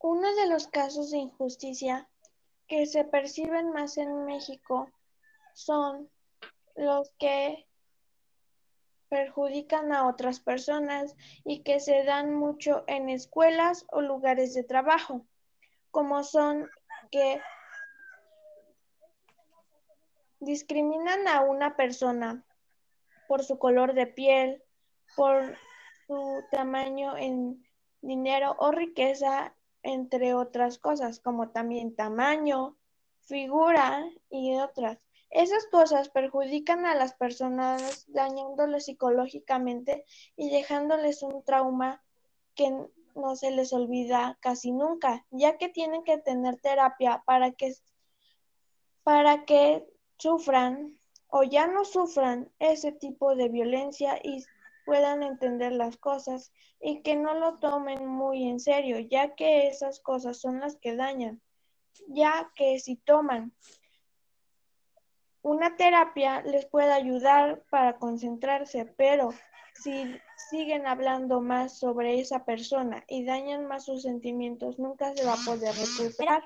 Uno de los casos de injusticia que se perciben más en México son los que perjudican a otras personas y que se dan mucho en escuelas o lugares de trabajo, como son que discriminan a una persona por su color de piel, por su tamaño en dinero o riqueza entre otras cosas, como también tamaño, figura y otras. Esas cosas perjudican a las personas dañándoles psicológicamente y dejándoles un trauma que no se les olvida casi nunca, ya que tienen que tener terapia para que, para que sufran o ya no sufran ese tipo de violencia y puedan entender las cosas y que no lo tomen muy en serio, ya que esas cosas son las que dañan, ya que si toman una terapia les puede ayudar para concentrarse, pero si siguen hablando más sobre esa persona y dañan más sus sentimientos, nunca se va a poder recuperar.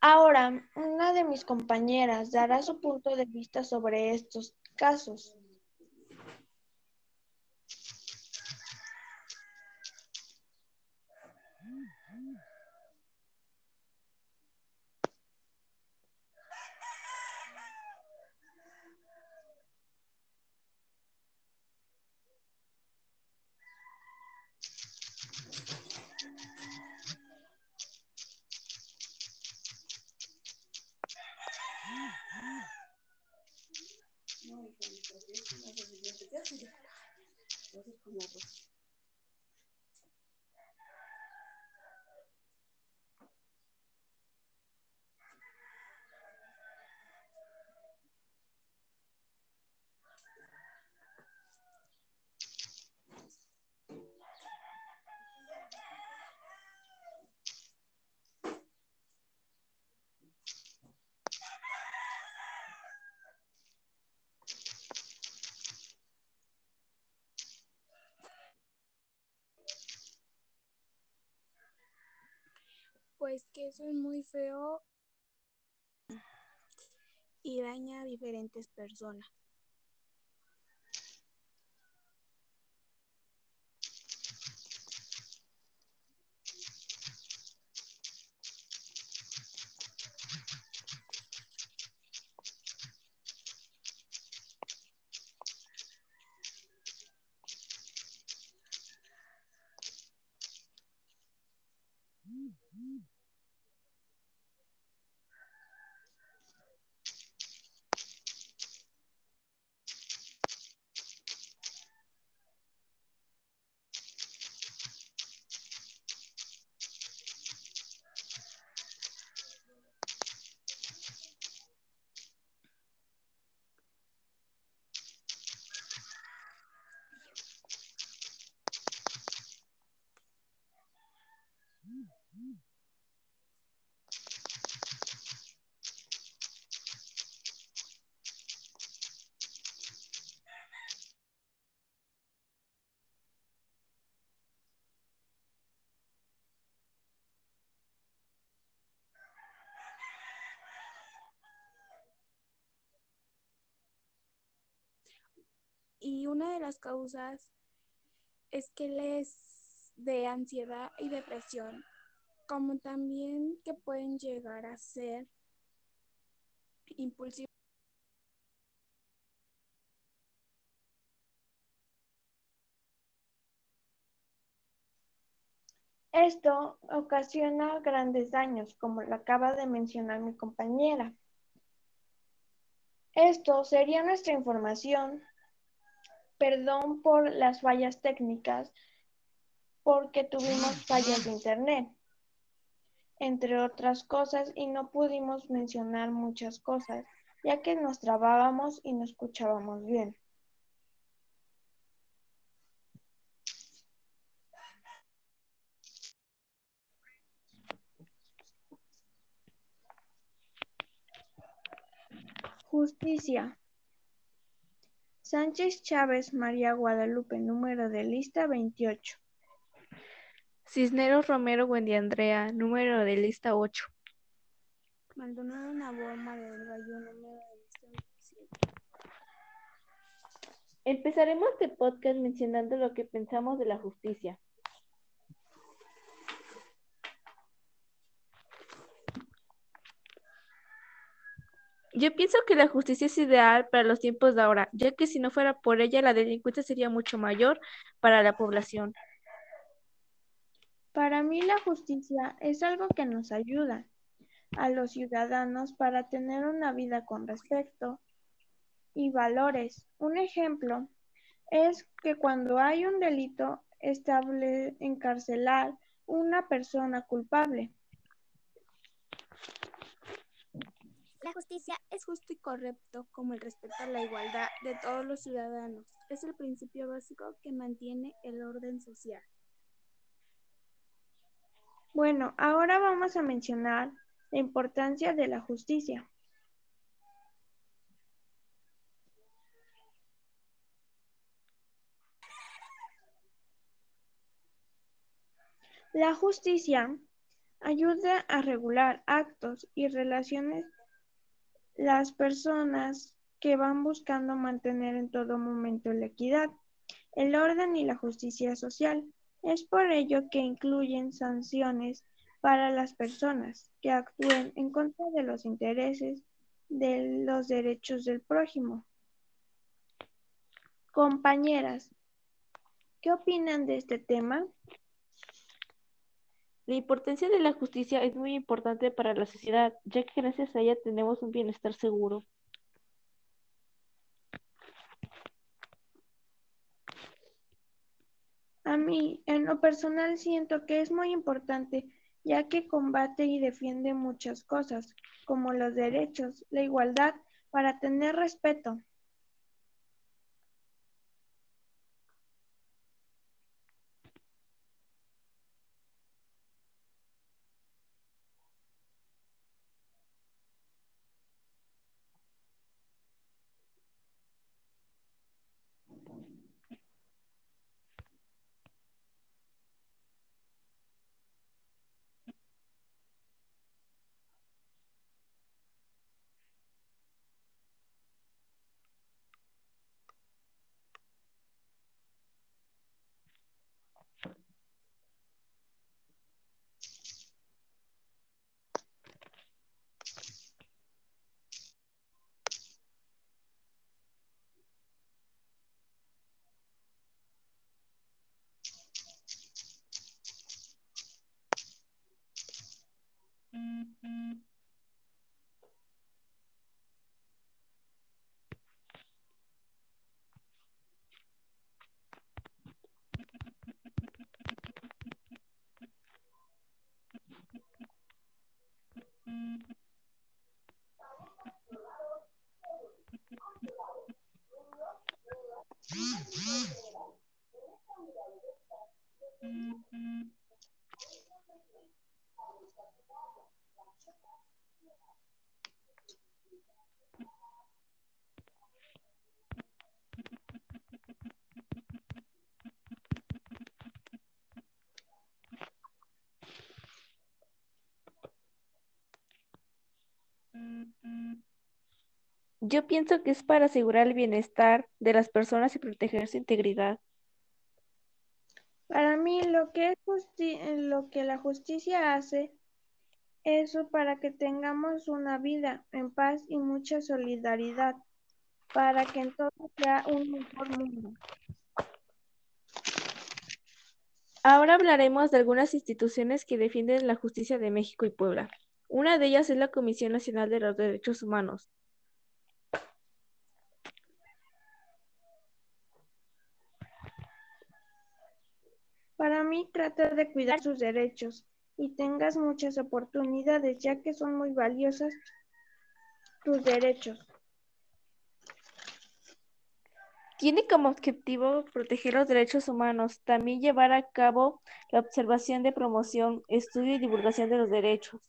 Ahora, una de mis compañeras dará su punto de vista sobre estos casos. 这个 Pues que eso es muy feo y daña a diferentes personas. Y una de las causas es que les de ansiedad y depresión, como también que pueden llegar a ser impulsivos. Esto ocasiona grandes daños, como lo acaba de mencionar mi compañera. Esto sería nuestra información. Perdón por las fallas técnicas, porque tuvimos fallas de internet, entre otras cosas, y no pudimos mencionar muchas cosas, ya que nos trabábamos y no escuchábamos bien. Justicia. Sánchez Chávez María Guadalupe, número de lista 28. Cisneros Romero Andrea, número de lista 8. Maldonado Nabor María del Valle, número de lista 27. Empezaremos este podcast mencionando lo que pensamos de la justicia. Yo pienso que la justicia es ideal para los tiempos de ahora, ya que si no fuera por ella, la delincuencia sería mucho mayor para la población. Para mí la justicia es algo que nos ayuda a los ciudadanos para tener una vida con respeto y valores. Un ejemplo es que cuando hay un delito estable encarcelar una persona culpable. La justicia es justo y correcto como el respeto a la igualdad de todos los ciudadanos. Es el principio básico que mantiene el orden social. Bueno, ahora vamos a mencionar la importancia de la justicia. La justicia ayuda a regular actos y relaciones las personas que van buscando mantener en todo momento la equidad, el orden y la justicia social. Es por ello que incluyen sanciones para las personas que actúen en contra de los intereses de los derechos del prójimo. Compañeras, ¿qué opinan de este tema? La importancia de la justicia es muy importante para la sociedad, ya que gracias a ella tenemos un bienestar seguro. A mí, en lo personal, siento que es muy importante, ya que combate y defiende muchas cosas, como los derechos, la igualdad, para tener respeto. Yo pienso que es para asegurar el bienestar de las personas y proteger su integridad. Para mí, lo que, es lo que la justicia hace es para que tengamos una vida en paz y mucha solidaridad, para que entonces sea un mejor mundo. Ahora hablaremos de algunas instituciones que defienden la justicia de México y Puebla. Una de ellas es la Comisión Nacional de los Derechos Humanos. Para mí, trata de cuidar sus derechos y tengas muchas oportunidades, ya que son muy valiosas tus derechos. Tiene como objetivo proteger los derechos humanos, también llevar a cabo la observación de promoción, estudio y divulgación de los derechos.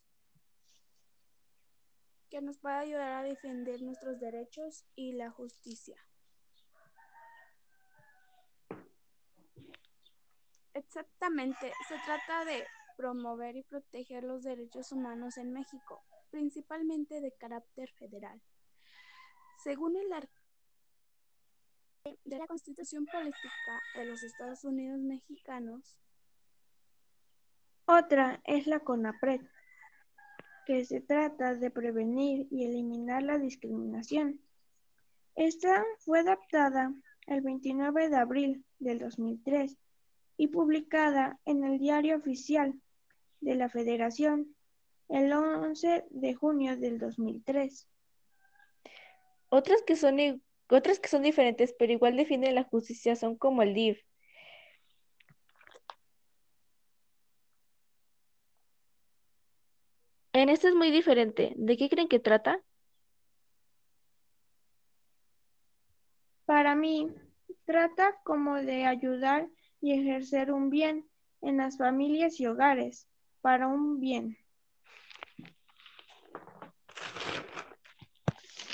Que nos pueda ayudar a defender nuestros derechos y la justicia. Exactamente, se trata de promover y proteger los derechos humanos en México, principalmente de carácter federal. Según el artículo de la Constitución Política de los Estados Unidos Mexicanos. Otra es la CONAPRED, que se trata de prevenir y eliminar la discriminación. Esta fue adaptada el 29 de abril del 2003 y publicada en el Diario Oficial de la Federación el 11 de junio del 2003. Otras que son otras que son diferentes, pero igual defienden la justicia, son como el DIF. En este es muy diferente. ¿De qué creen que trata? Para mí, trata como de ayudar y ejercer un bien en las familias y hogares, para un bien.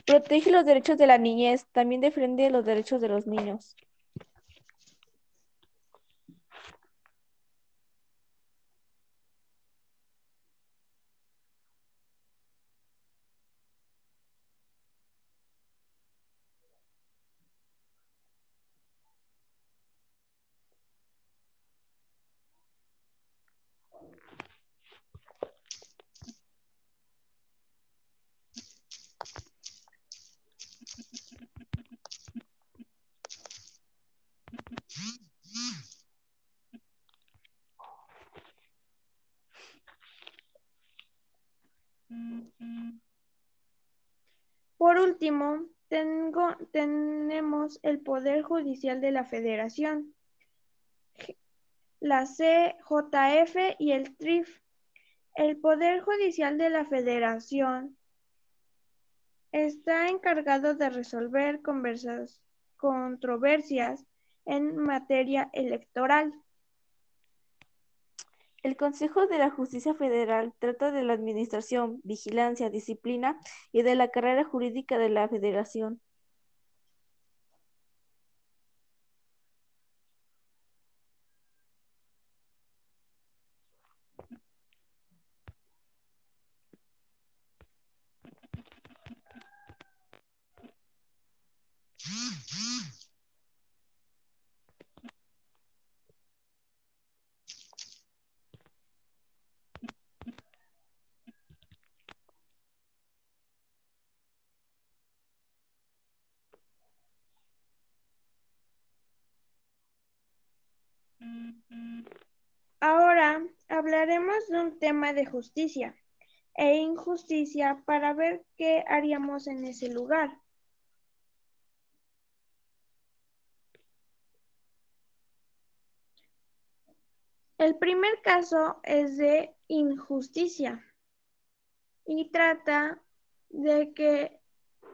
Protege los derechos de la niñez, también defiende los derechos de los niños. Último, tenemos el Poder Judicial de la Federación, la CJF y el TRIF. El Poder Judicial de la Federación está encargado de resolver controversias en materia electoral. El Consejo de la Justicia Federal trata de la administración, vigilancia, disciplina y de la carrera jurídica de la Federación. Ahora hablaremos de un tema de justicia e injusticia para ver qué haríamos en ese lugar. El primer caso es de injusticia y trata de que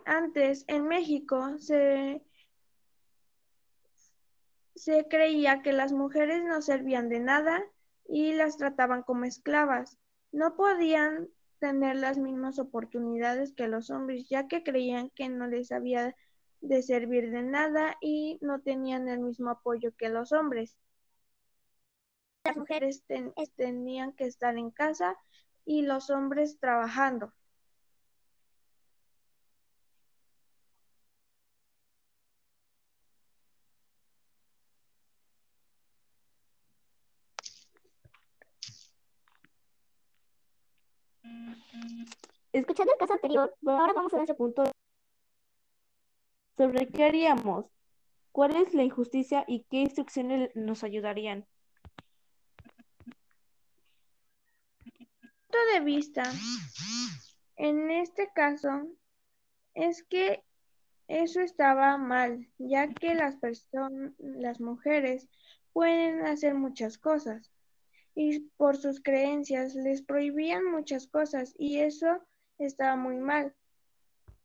antes en México se se creía que las mujeres no servían de nada y las trataban como esclavas. No podían tener las mismas oportunidades que los hombres, ya que creían que no les había de servir de nada y no tenían el mismo apoyo que los hombres. Las mujeres tenían que estar en casa y los hombres trabajando. Escuchando el caso anterior, ahora vamos a nuestro punto sobre qué haríamos, cuál es la injusticia y qué instrucciones nos ayudarían. punto de vista en este caso es que eso estaba mal, ya que las personas, las mujeres pueden hacer muchas cosas y por sus creencias les prohibían muchas cosas y eso estaba muy mal.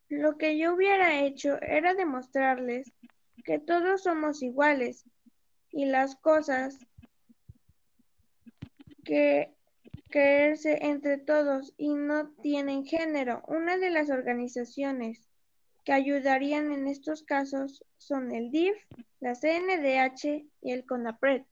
Lo que yo hubiera hecho era demostrarles que todos somos iguales y las cosas que quererse entre todos y no tienen género. Una de las organizaciones que ayudarían en estos casos son el DIF, la CNDH y el CONAPRED.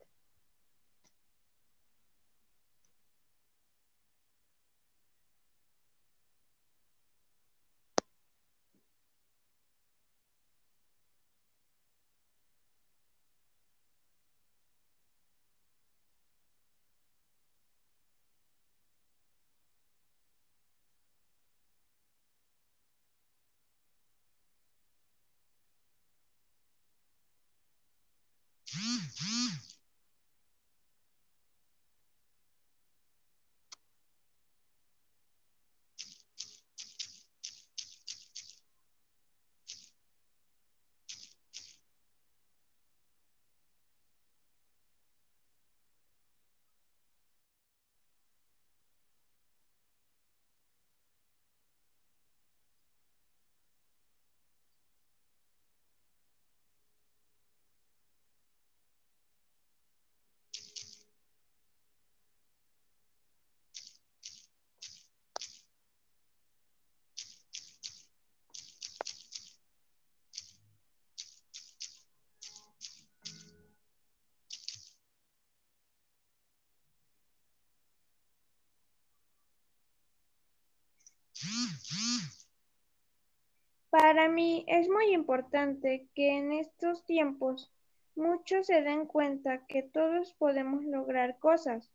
Para mí es muy importante que en estos tiempos muchos se den cuenta que todos podemos lograr cosas.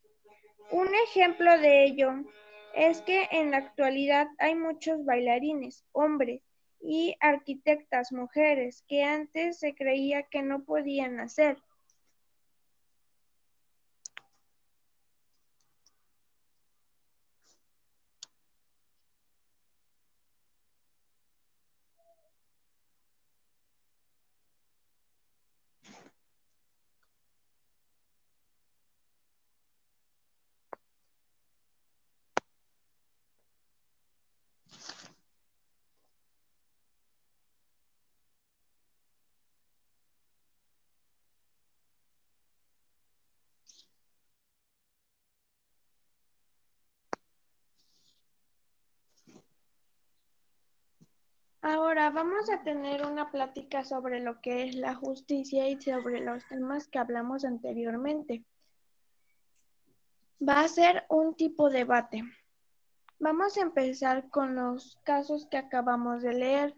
Un ejemplo de ello es que en la actualidad hay muchos bailarines, hombres, y arquitectas, mujeres, que antes se creía que no podían hacer. Ahora vamos a tener una plática sobre lo que es la justicia y sobre los temas que hablamos anteriormente. Va a ser un tipo de debate. Vamos a empezar con los casos que acabamos de leer.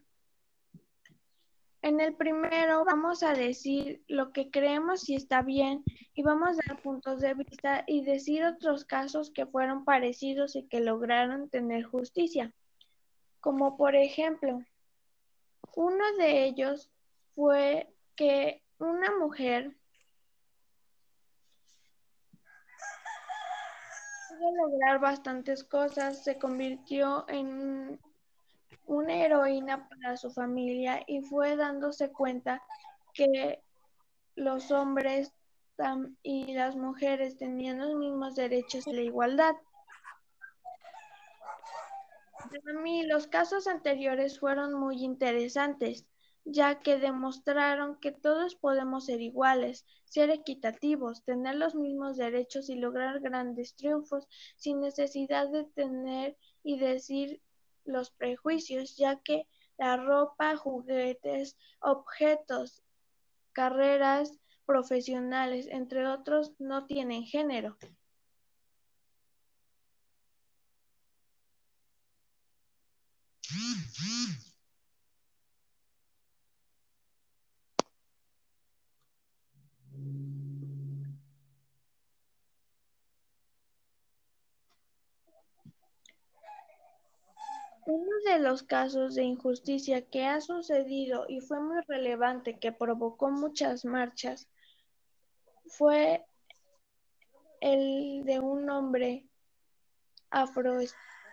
En el primero vamos a decir lo que creemos si está bien y vamos a dar puntos de vista y decir otros casos que fueron parecidos y que lograron tener justicia. Como por ejemplo, uno de ellos fue que una mujer pudo lograr bastantes cosas, se convirtió en una heroína para su familia y fue dándose cuenta que los hombres y las mujeres tenían los mismos derechos y la igualdad. Para mí, los casos anteriores fueron muy interesantes, ya que demostraron que todos podemos ser iguales, ser equitativos, tener los mismos derechos y lograr grandes triunfos sin necesidad de tener y decir los prejuicios, ya que la ropa, juguetes, objetos, carreras profesionales, entre otros, no tienen género. Uno de los casos de injusticia que ha sucedido y fue muy relevante, que provocó muchas marchas, fue el de un hombre afro,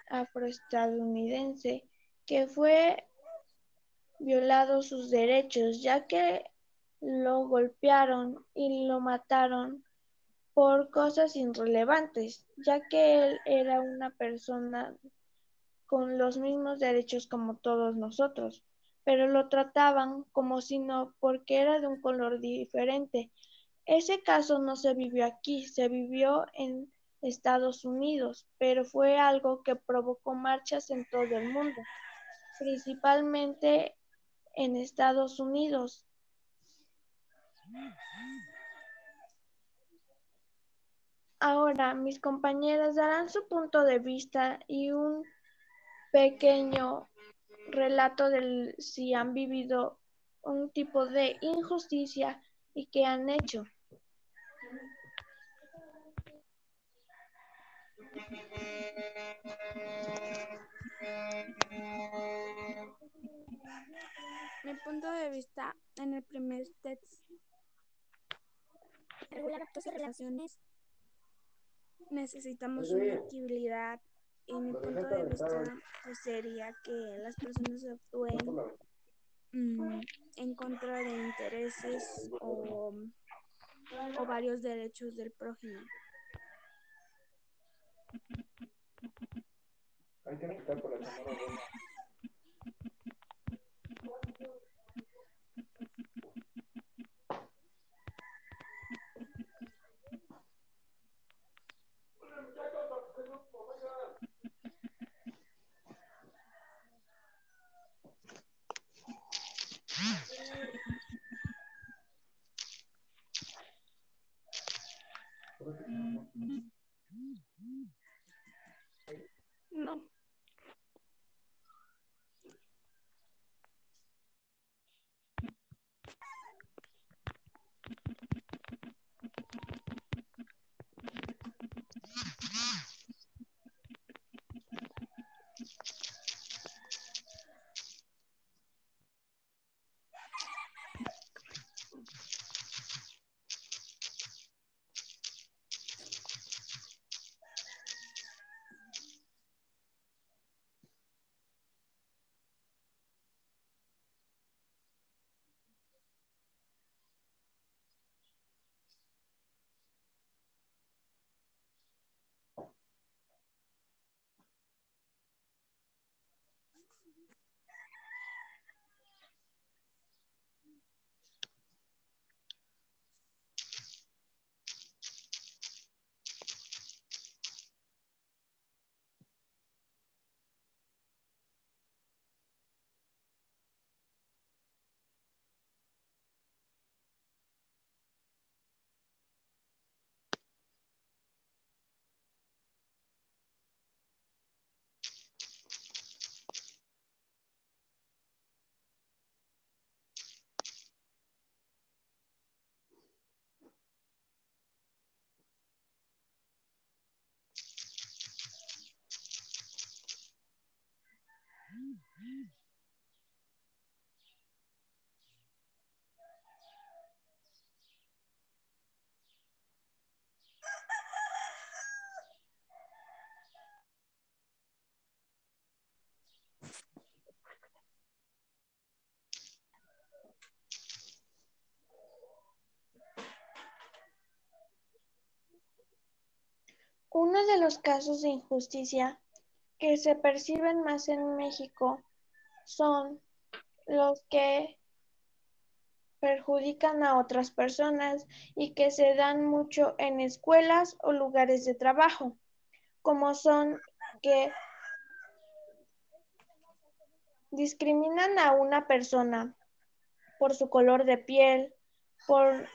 afroestadounidense que fue violado sus derechos, ya que lo golpearon y lo mataron por cosas irrelevantes, ya que él era una persona con los mismos derechos como todos nosotros, pero lo trataban como si no, porque era de un color diferente. Ese caso no se vivió aquí, se vivió en Estados Unidos, pero fue algo que provocó marchas en todo el mundo, principalmente en Estados Unidos. Ahora mis compañeras darán su punto de vista y un pequeño relato de si han vivido un tipo de injusticia y qué han hecho. Mi punto de vista en el primer test regular relaciones necesitamos una equidad y mi punto de vista pues, sería que las personas actúen mm, en contra de intereses o, o varios derechos del prójimo. Hay que por la No. Uno de los casos de injusticia que se perciben más en México son los que perjudican a otras personas y que se dan mucho en escuelas o lugares de trabajo, como son que discriminan a una persona por su color de piel, por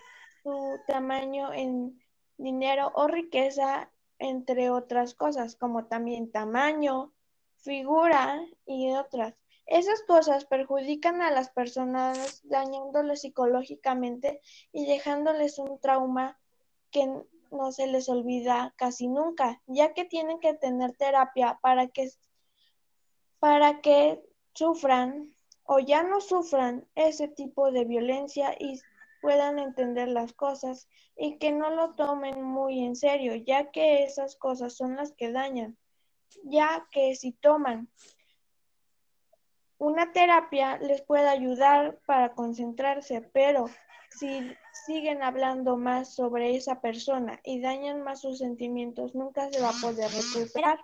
su tamaño en dinero o riqueza entre otras cosas, como también tamaño, figura y otras. Esas cosas perjudican a las personas dañándoles psicológicamente y dejándoles un trauma que no se les olvida casi nunca, ya que tienen que tener terapia para que para que sufran o ya no sufran ese tipo de violencia y puedan entender las cosas y que no lo tomen muy en serio, ya que esas cosas son las que dañan, ya que si toman una terapia les puede ayudar para concentrarse, pero si siguen hablando más sobre esa persona y dañan más sus sentimientos, nunca se va a poder recuperar.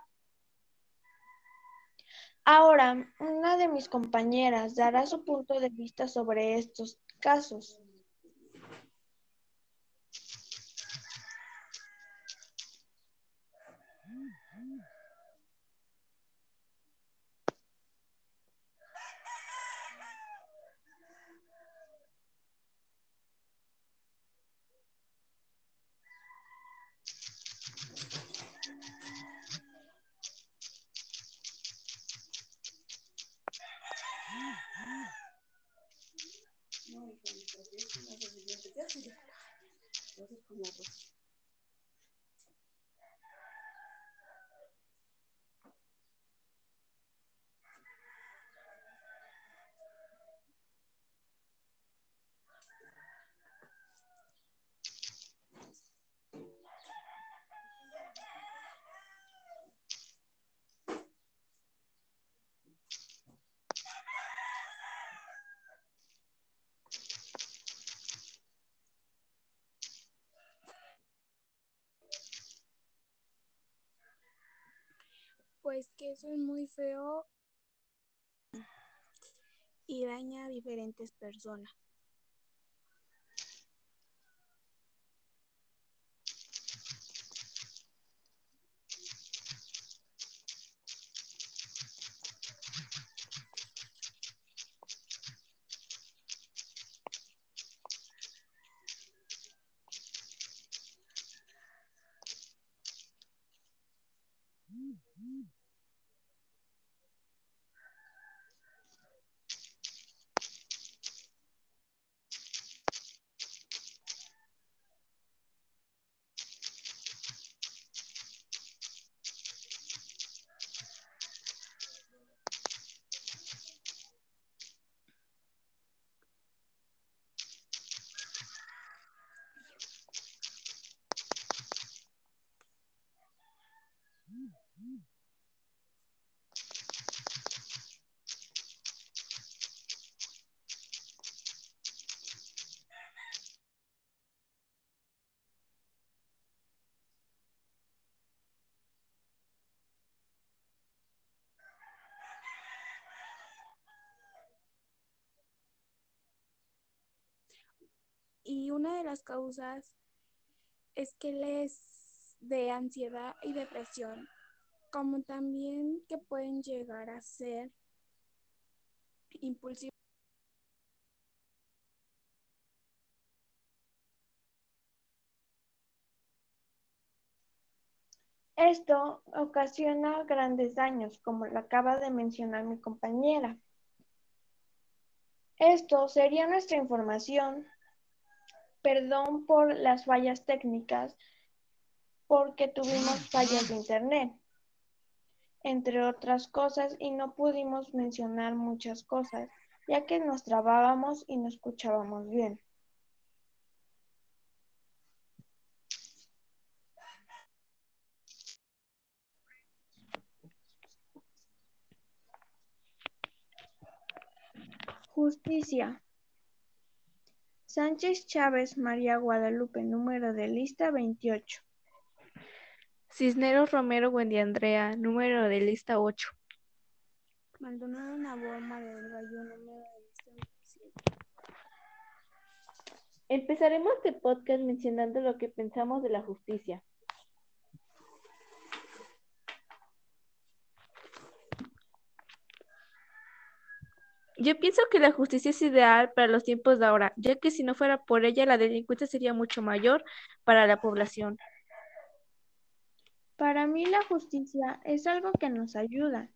Ahora, una de mis compañeras dará su punto de vista sobre estos casos. 这个大一点我这个抹不 Pues que eso es muy feo y daña a diferentes personas. Y una de las causas es que les de ansiedad y depresión, como también que pueden llegar a ser impulsivos. Esto ocasiona grandes daños, como lo acaba de mencionar mi compañera. Esto sería nuestra información. Perdón por las fallas técnicas, porque tuvimos fallas de internet, entre otras cosas, y no pudimos mencionar muchas cosas, ya que nos trabábamos y no escuchábamos bien. Justicia. Sánchez Chávez María Guadalupe, número de lista 28. Cisneros Romero Andrea, número de lista 8. Maldonado Nabor María del Gallo, número de lista 27. Empezaremos este podcast mencionando lo que pensamos de la justicia. Yo pienso que la justicia es ideal para los tiempos de ahora, ya que si no fuera por ella, la delincuencia sería mucho mayor para la población. Para mí la justicia es algo que nos ayuda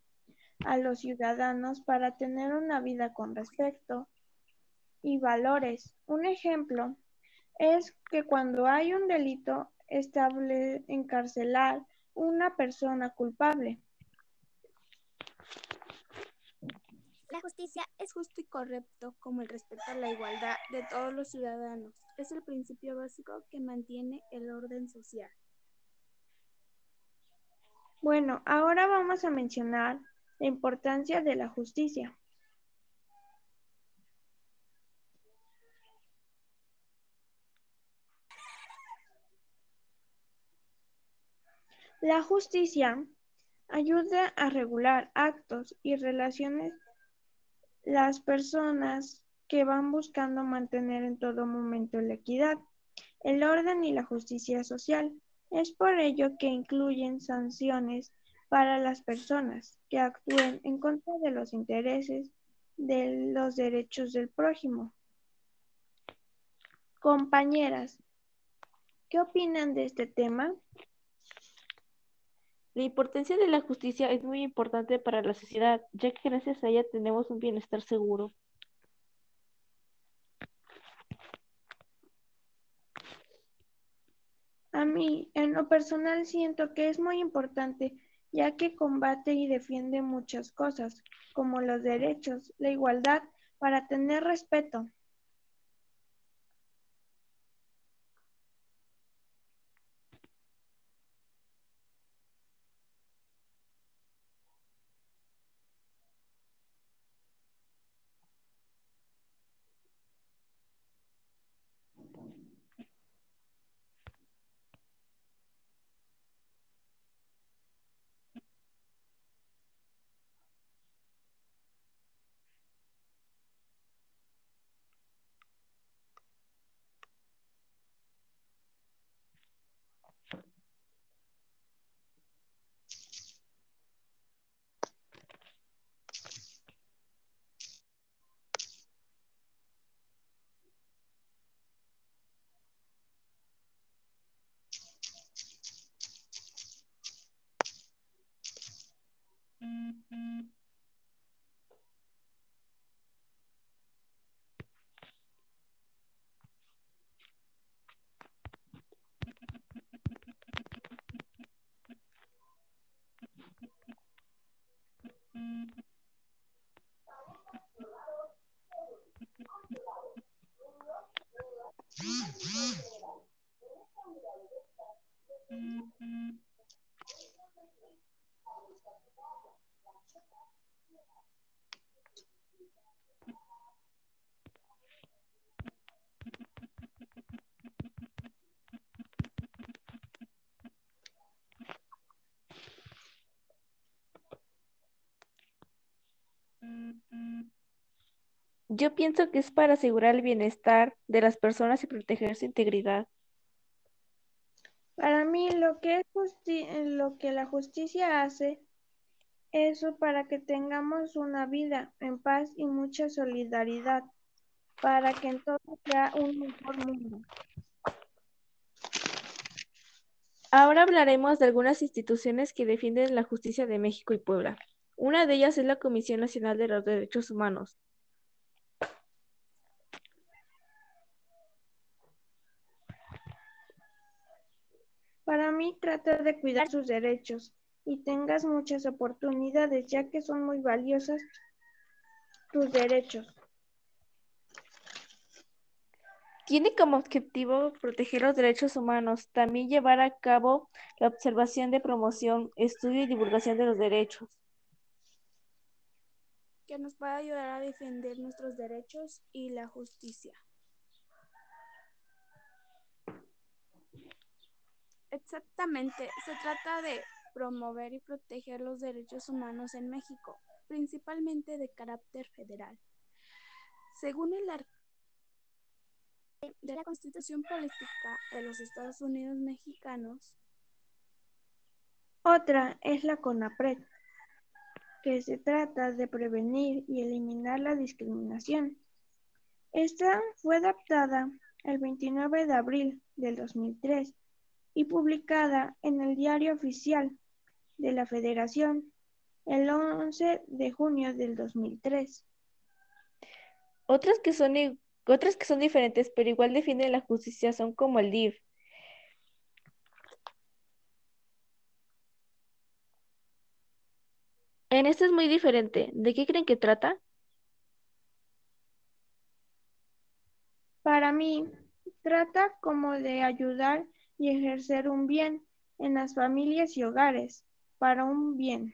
a los ciudadanos para tener una vida con respeto y valores. Un ejemplo es que cuando hay un delito estable encarcelar una persona culpable. Justo y correcto como el respeto a la igualdad de todos los ciudadanos. Es el principio básico que mantiene el orden social. Bueno, ahora vamos a mencionar la importancia de la justicia. La justicia ayuda a regular actos y relaciones las personas que van buscando mantener en todo momento la equidad, el orden y la justicia social. Es por ello que incluyen sanciones para las personas que actúen en contra de los intereses de los derechos del prójimo. Compañeras, ¿qué opinan de este tema? La importancia de la justicia es muy importante para la sociedad, ya que gracias a ella tenemos un bienestar seguro. A mí, en lo personal, siento que es muy importante, ya que combate y defiende muchas cosas, como los derechos, la igualdad, para tener respeto. Yo pienso que es para asegurar el bienestar de las personas y proteger su integridad. Para mí, lo que, es lo que la justicia hace es para que tengamos una vida en paz y mucha solidaridad, para que entonces sea un mejor mundo. Ahora hablaremos de algunas instituciones que defienden la justicia de México y Puebla. Una de ellas es la Comisión Nacional de los Derechos Humanos. Para mí, trata de cuidar sus derechos y tengas muchas oportunidades, ya que son muy valiosas tus derechos. Tiene como objetivo proteger los derechos humanos, también llevar a cabo la observación de promoción, estudio y divulgación de los derechos. Que nos pueda ayudar a defender nuestros derechos y la justicia. Exactamente, se trata de promover y proteger los derechos humanos en México, principalmente de carácter federal. Según el de la Constitución Política de los Estados Unidos Mexicanos. Otra es la CONAPRED, que se trata de prevenir y eliminar la discriminación. Esta fue adaptada el 29 de abril del 2003 y publicada en el Diario Oficial de la Federación el 11 de junio del 2003. Otras que son otras que son diferentes, pero igual defienden la justicia, son como el DIF. En esto es muy diferente. ¿De qué creen que trata? Para mí, trata como de ayudar y ejercer un bien en las familias y hogares, para un bien.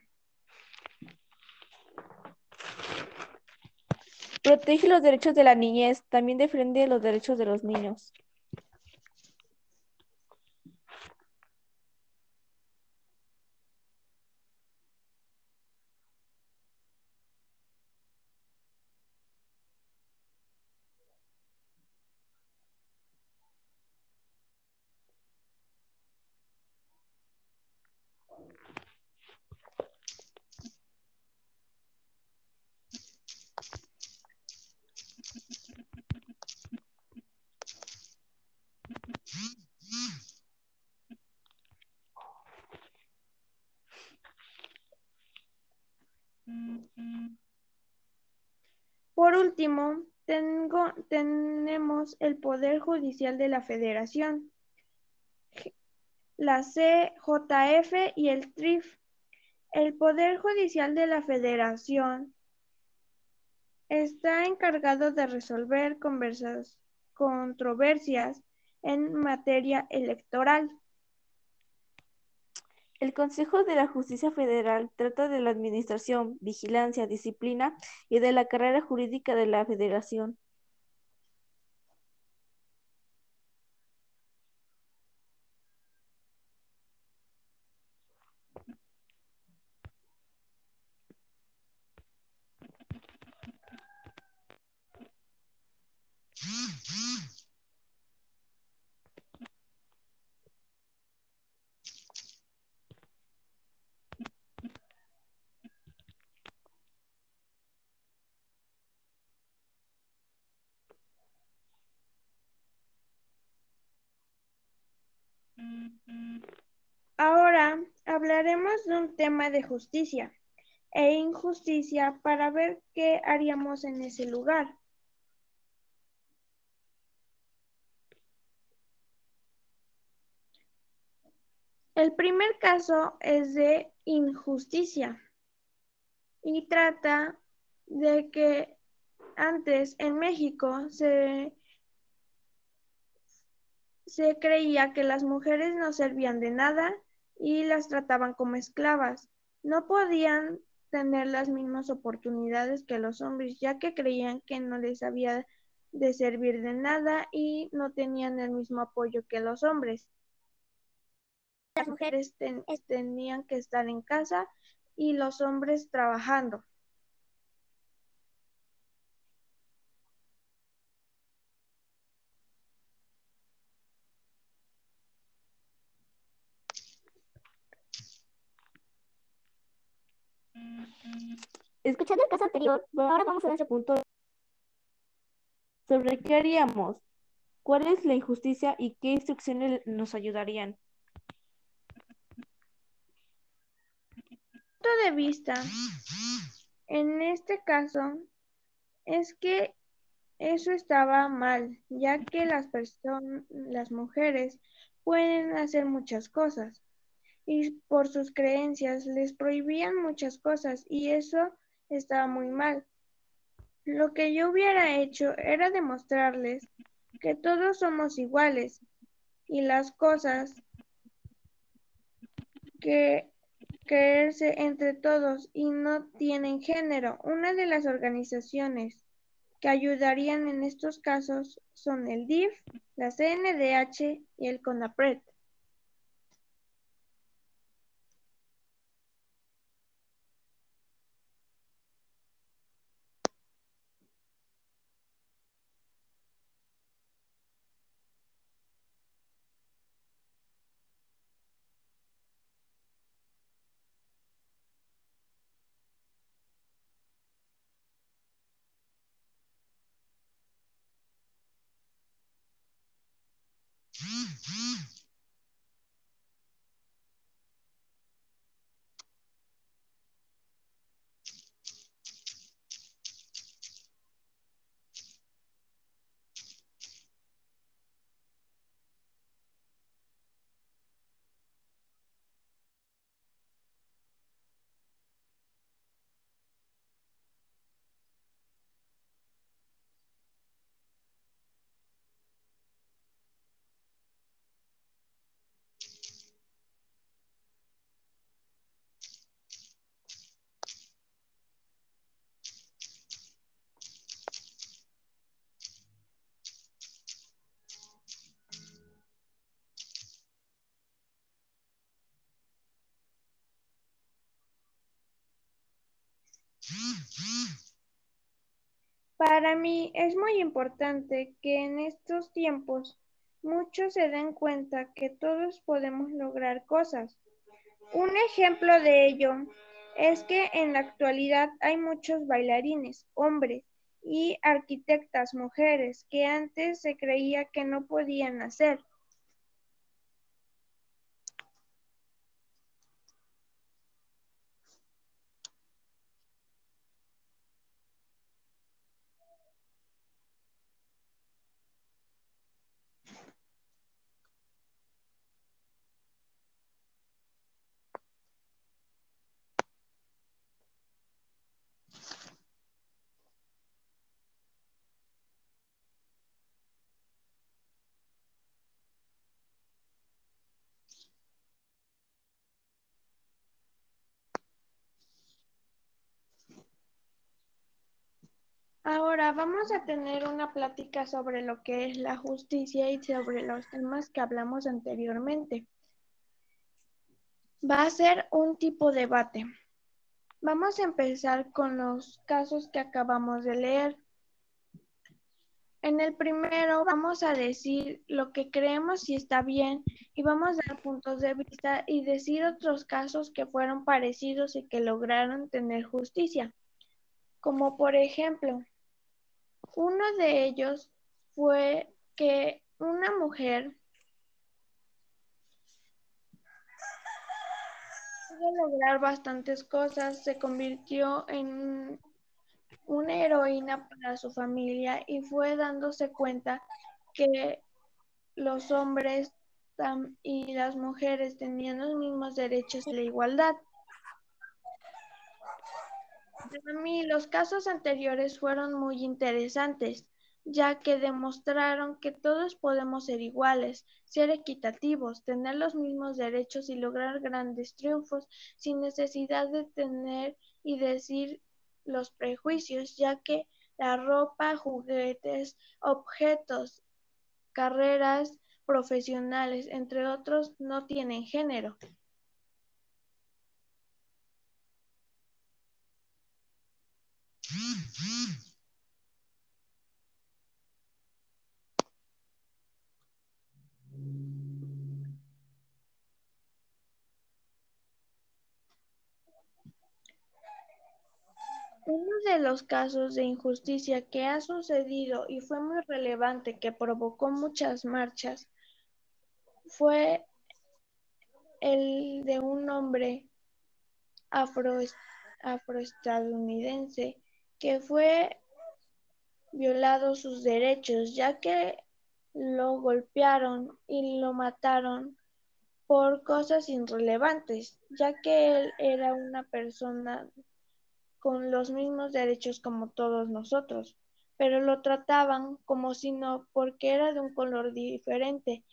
Protege los derechos de la niñez, también defiende los derechos de los niños. Por último, tengo, tenemos el Poder Judicial de la Federación, la CJF y el TRIF. El Poder Judicial de la Federación está encargado de resolver controversias en materia electoral. El Consejo de la Justicia Federal trata de la administración, vigilancia, disciplina y de la carrera jurídica de la Federación. Ahora hablaremos de un tema de justicia e injusticia para ver qué haríamos en ese lugar. El primer caso es de injusticia y trata de que antes en México se se creía que las mujeres no servían de nada y las trataban como esclavas. No podían tener las mismas oportunidades que los hombres, ya que creían que no les había de servir de nada y no tenían el mismo apoyo que los hombres. Las mujeres tenían que estar en casa y los hombres trabajando. Ahora vamos a nuestro punto. ¿Sobre qué haríamos? ¿Cuál es la injusticia y qué instrucciones nos ayudarían? punto de vista en este caso es que eso estaba mal, ya que las personas, las mujeres pueden hacer muchas cosas y por sus creencias les prohibían muchas cosas y eso estaba muy mal. Lo que yo hubiera hecho era demostrarles que todos somos iguales y las cosas que creerse entre todos y no tienen género. Una de las organizaciones que ayudarían en estos casos son el DIF, la CNDH y el CONAPRED. Para mí es muy importante que en estos tiempos muchos se den cuenta que todos podemos lograr cosas. Un ejemplo de ello es que en la actualidad hay muchos bailarines, hombres, y arquitectas, mujeres, que antes se creía que no podían hacer. Ahora vamos a tener una plática sobre lo que es la justicia y sobre los temas que hablamos anteriormente. Va a ser un tipo de debate. Vamos a empezar con los casos que acabamos de leer. En el primero vamos a decir lo que creemos si está bien y vamos a dar puntos de vista y decir otros casos que fueron parecidos y que lograron tener justicia. Como por ejemplo, uno de ellos fue que una mujer pudo lograr bastantes cosas, se convirtió en una heroína para su familia y fue dándose cuenta que los hombres y las mujeres tenían los mismos derechos y la igualdad. Para mí, los casos anteriores fueron muy interesantes, ya que demostraron que todos podemos ser iguales, ser equitativos, tener los mismos derechos y lograr grandes triunfos sin necesidad de tener y decir los prejuicios, ya que la ropa, juguetes, objetos, carreras profesionales, entre otros, no tienen género. Uno de los casos de injusticia que ha sucedido y fue muy relevante que provocó muchas marchas fue el de un hombre afroestadounidense que fue violado sus derechos, ya que lo golpearon y lo mataron por cosas irrelevantes, ya que él era una persona con los mismos derechos como todos nosotros, pero lo trataban como si no, porque era de un color diferente.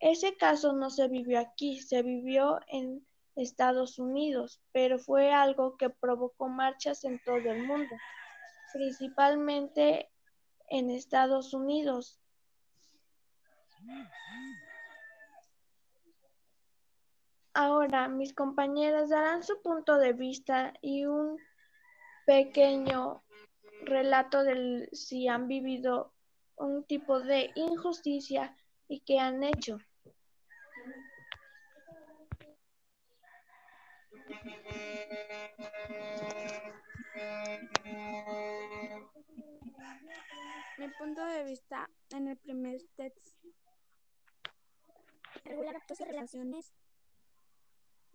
Ese caso no se vivió aquí, se vivió en Estados Unidos, pero fue algo que provocó marchas en todo el mundo, principalmente en Estados Unidos. Ahora mis compañeras darán su punto de vista y un pequeño relato de si han vivido un tipo de injusticia y qué han hecho. Mi punto de vista en el primer test regular actos y relaciones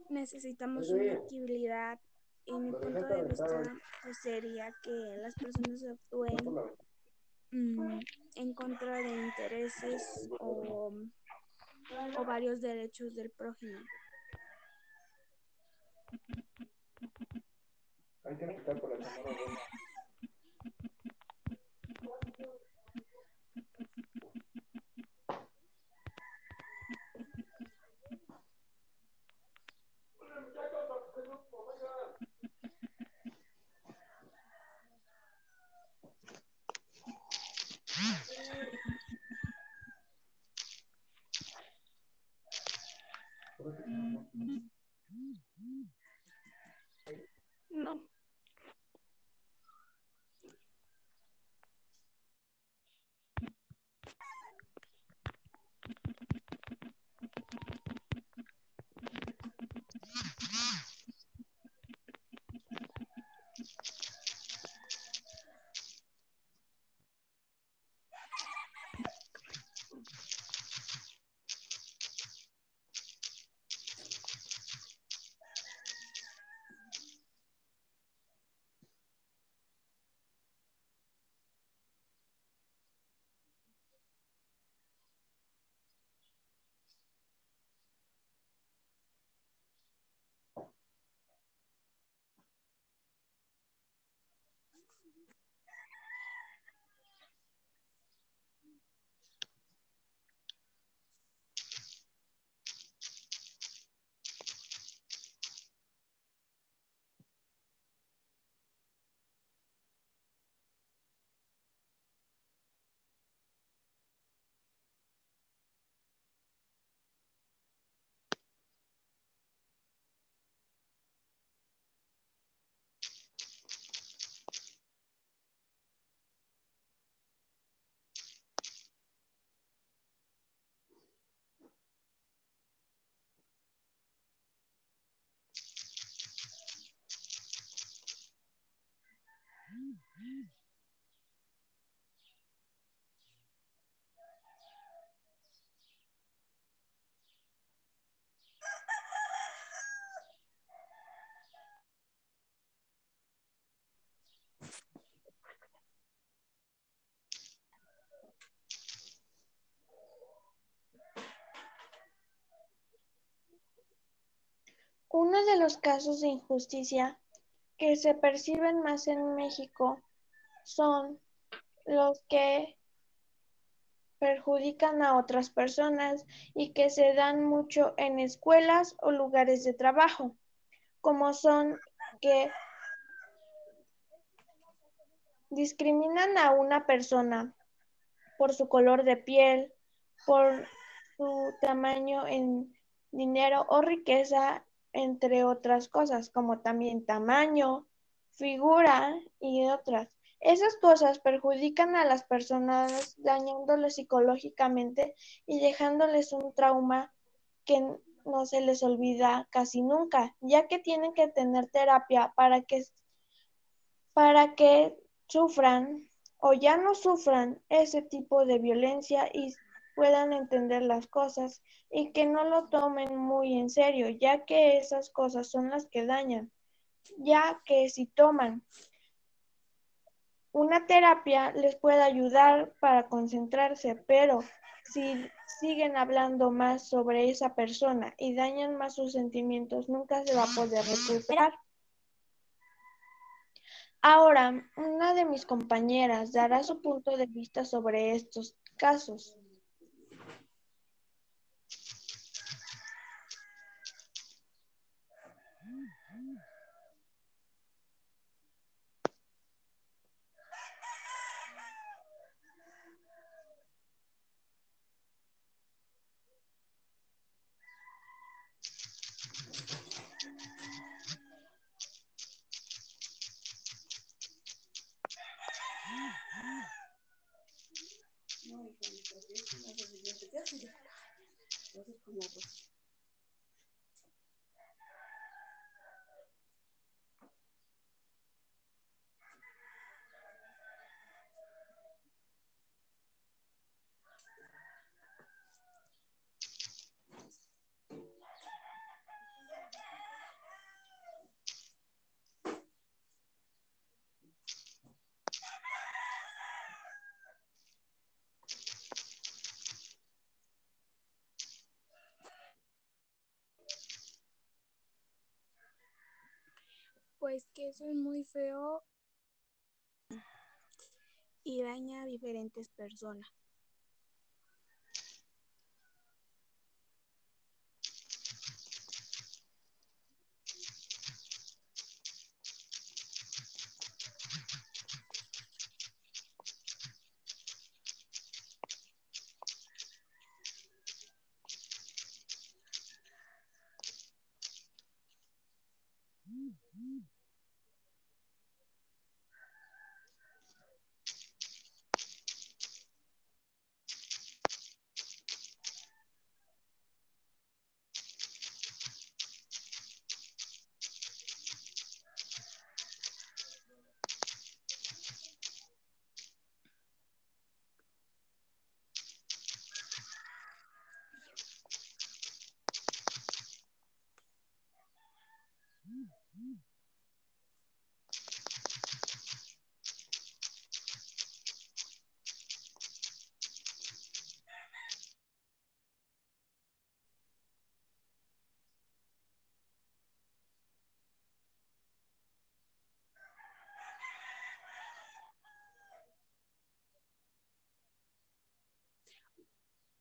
necesitamos una equidad y mi punto de vista pues, sería que las personas actúen mm, en contra de intereses o, o varios derechos del prójimo. No. Uno de los casos de injusticia que se perciben más en México son los que perjudican a otras personas y que se dan mucho en escuelas o lugares de trabajo, como son que discriminan a una persona por su color de piel, por su tamaño en dinero o riqueza, entre otras cosas, como también tamaño, figura y otras. Esas cosas perjudican a las personas dañándoles psicológicamente y dejándoles un trauma que no se les olvida casi nunca, ya que tienen que tener terapia para que, para que sufran o ya no sufran ese tipo de violencia y puedan entender las cosas y que no lo tomen muy en serio, ya que esas cosas son las que dañan, ya que si toman una terapia les puede ayudar para concentrarse, pero si siguen hablando más sobre esa persona y dañan más sus sentimientos, nunca se va a poder recuperar. Ahora, una de mis compañeras dará su punto de vista sobre estos casos. Pues que eso es muy feo y daña a diferentes personas.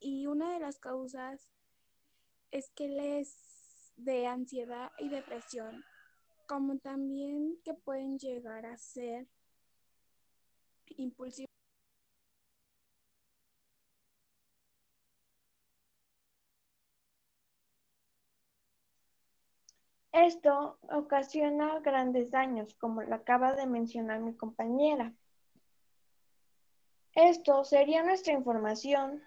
Y una de las causas es que les de ansiedad y depresión, como también que pueden llegar a ser impulsivos. Esto ocasiona grandes daños, como lo acaba de mencionar mi compañera. Esto sería nuestra información.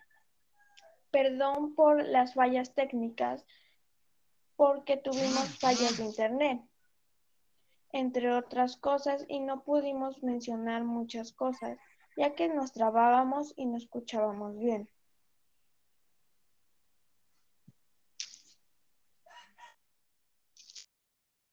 Perdón por las fallas técnicas, porque tuvimos fallas de internet, entre otras cosas, y no pudimos mencionar muchas cosas, ya que nos trabábamos y no escuchábamos bien.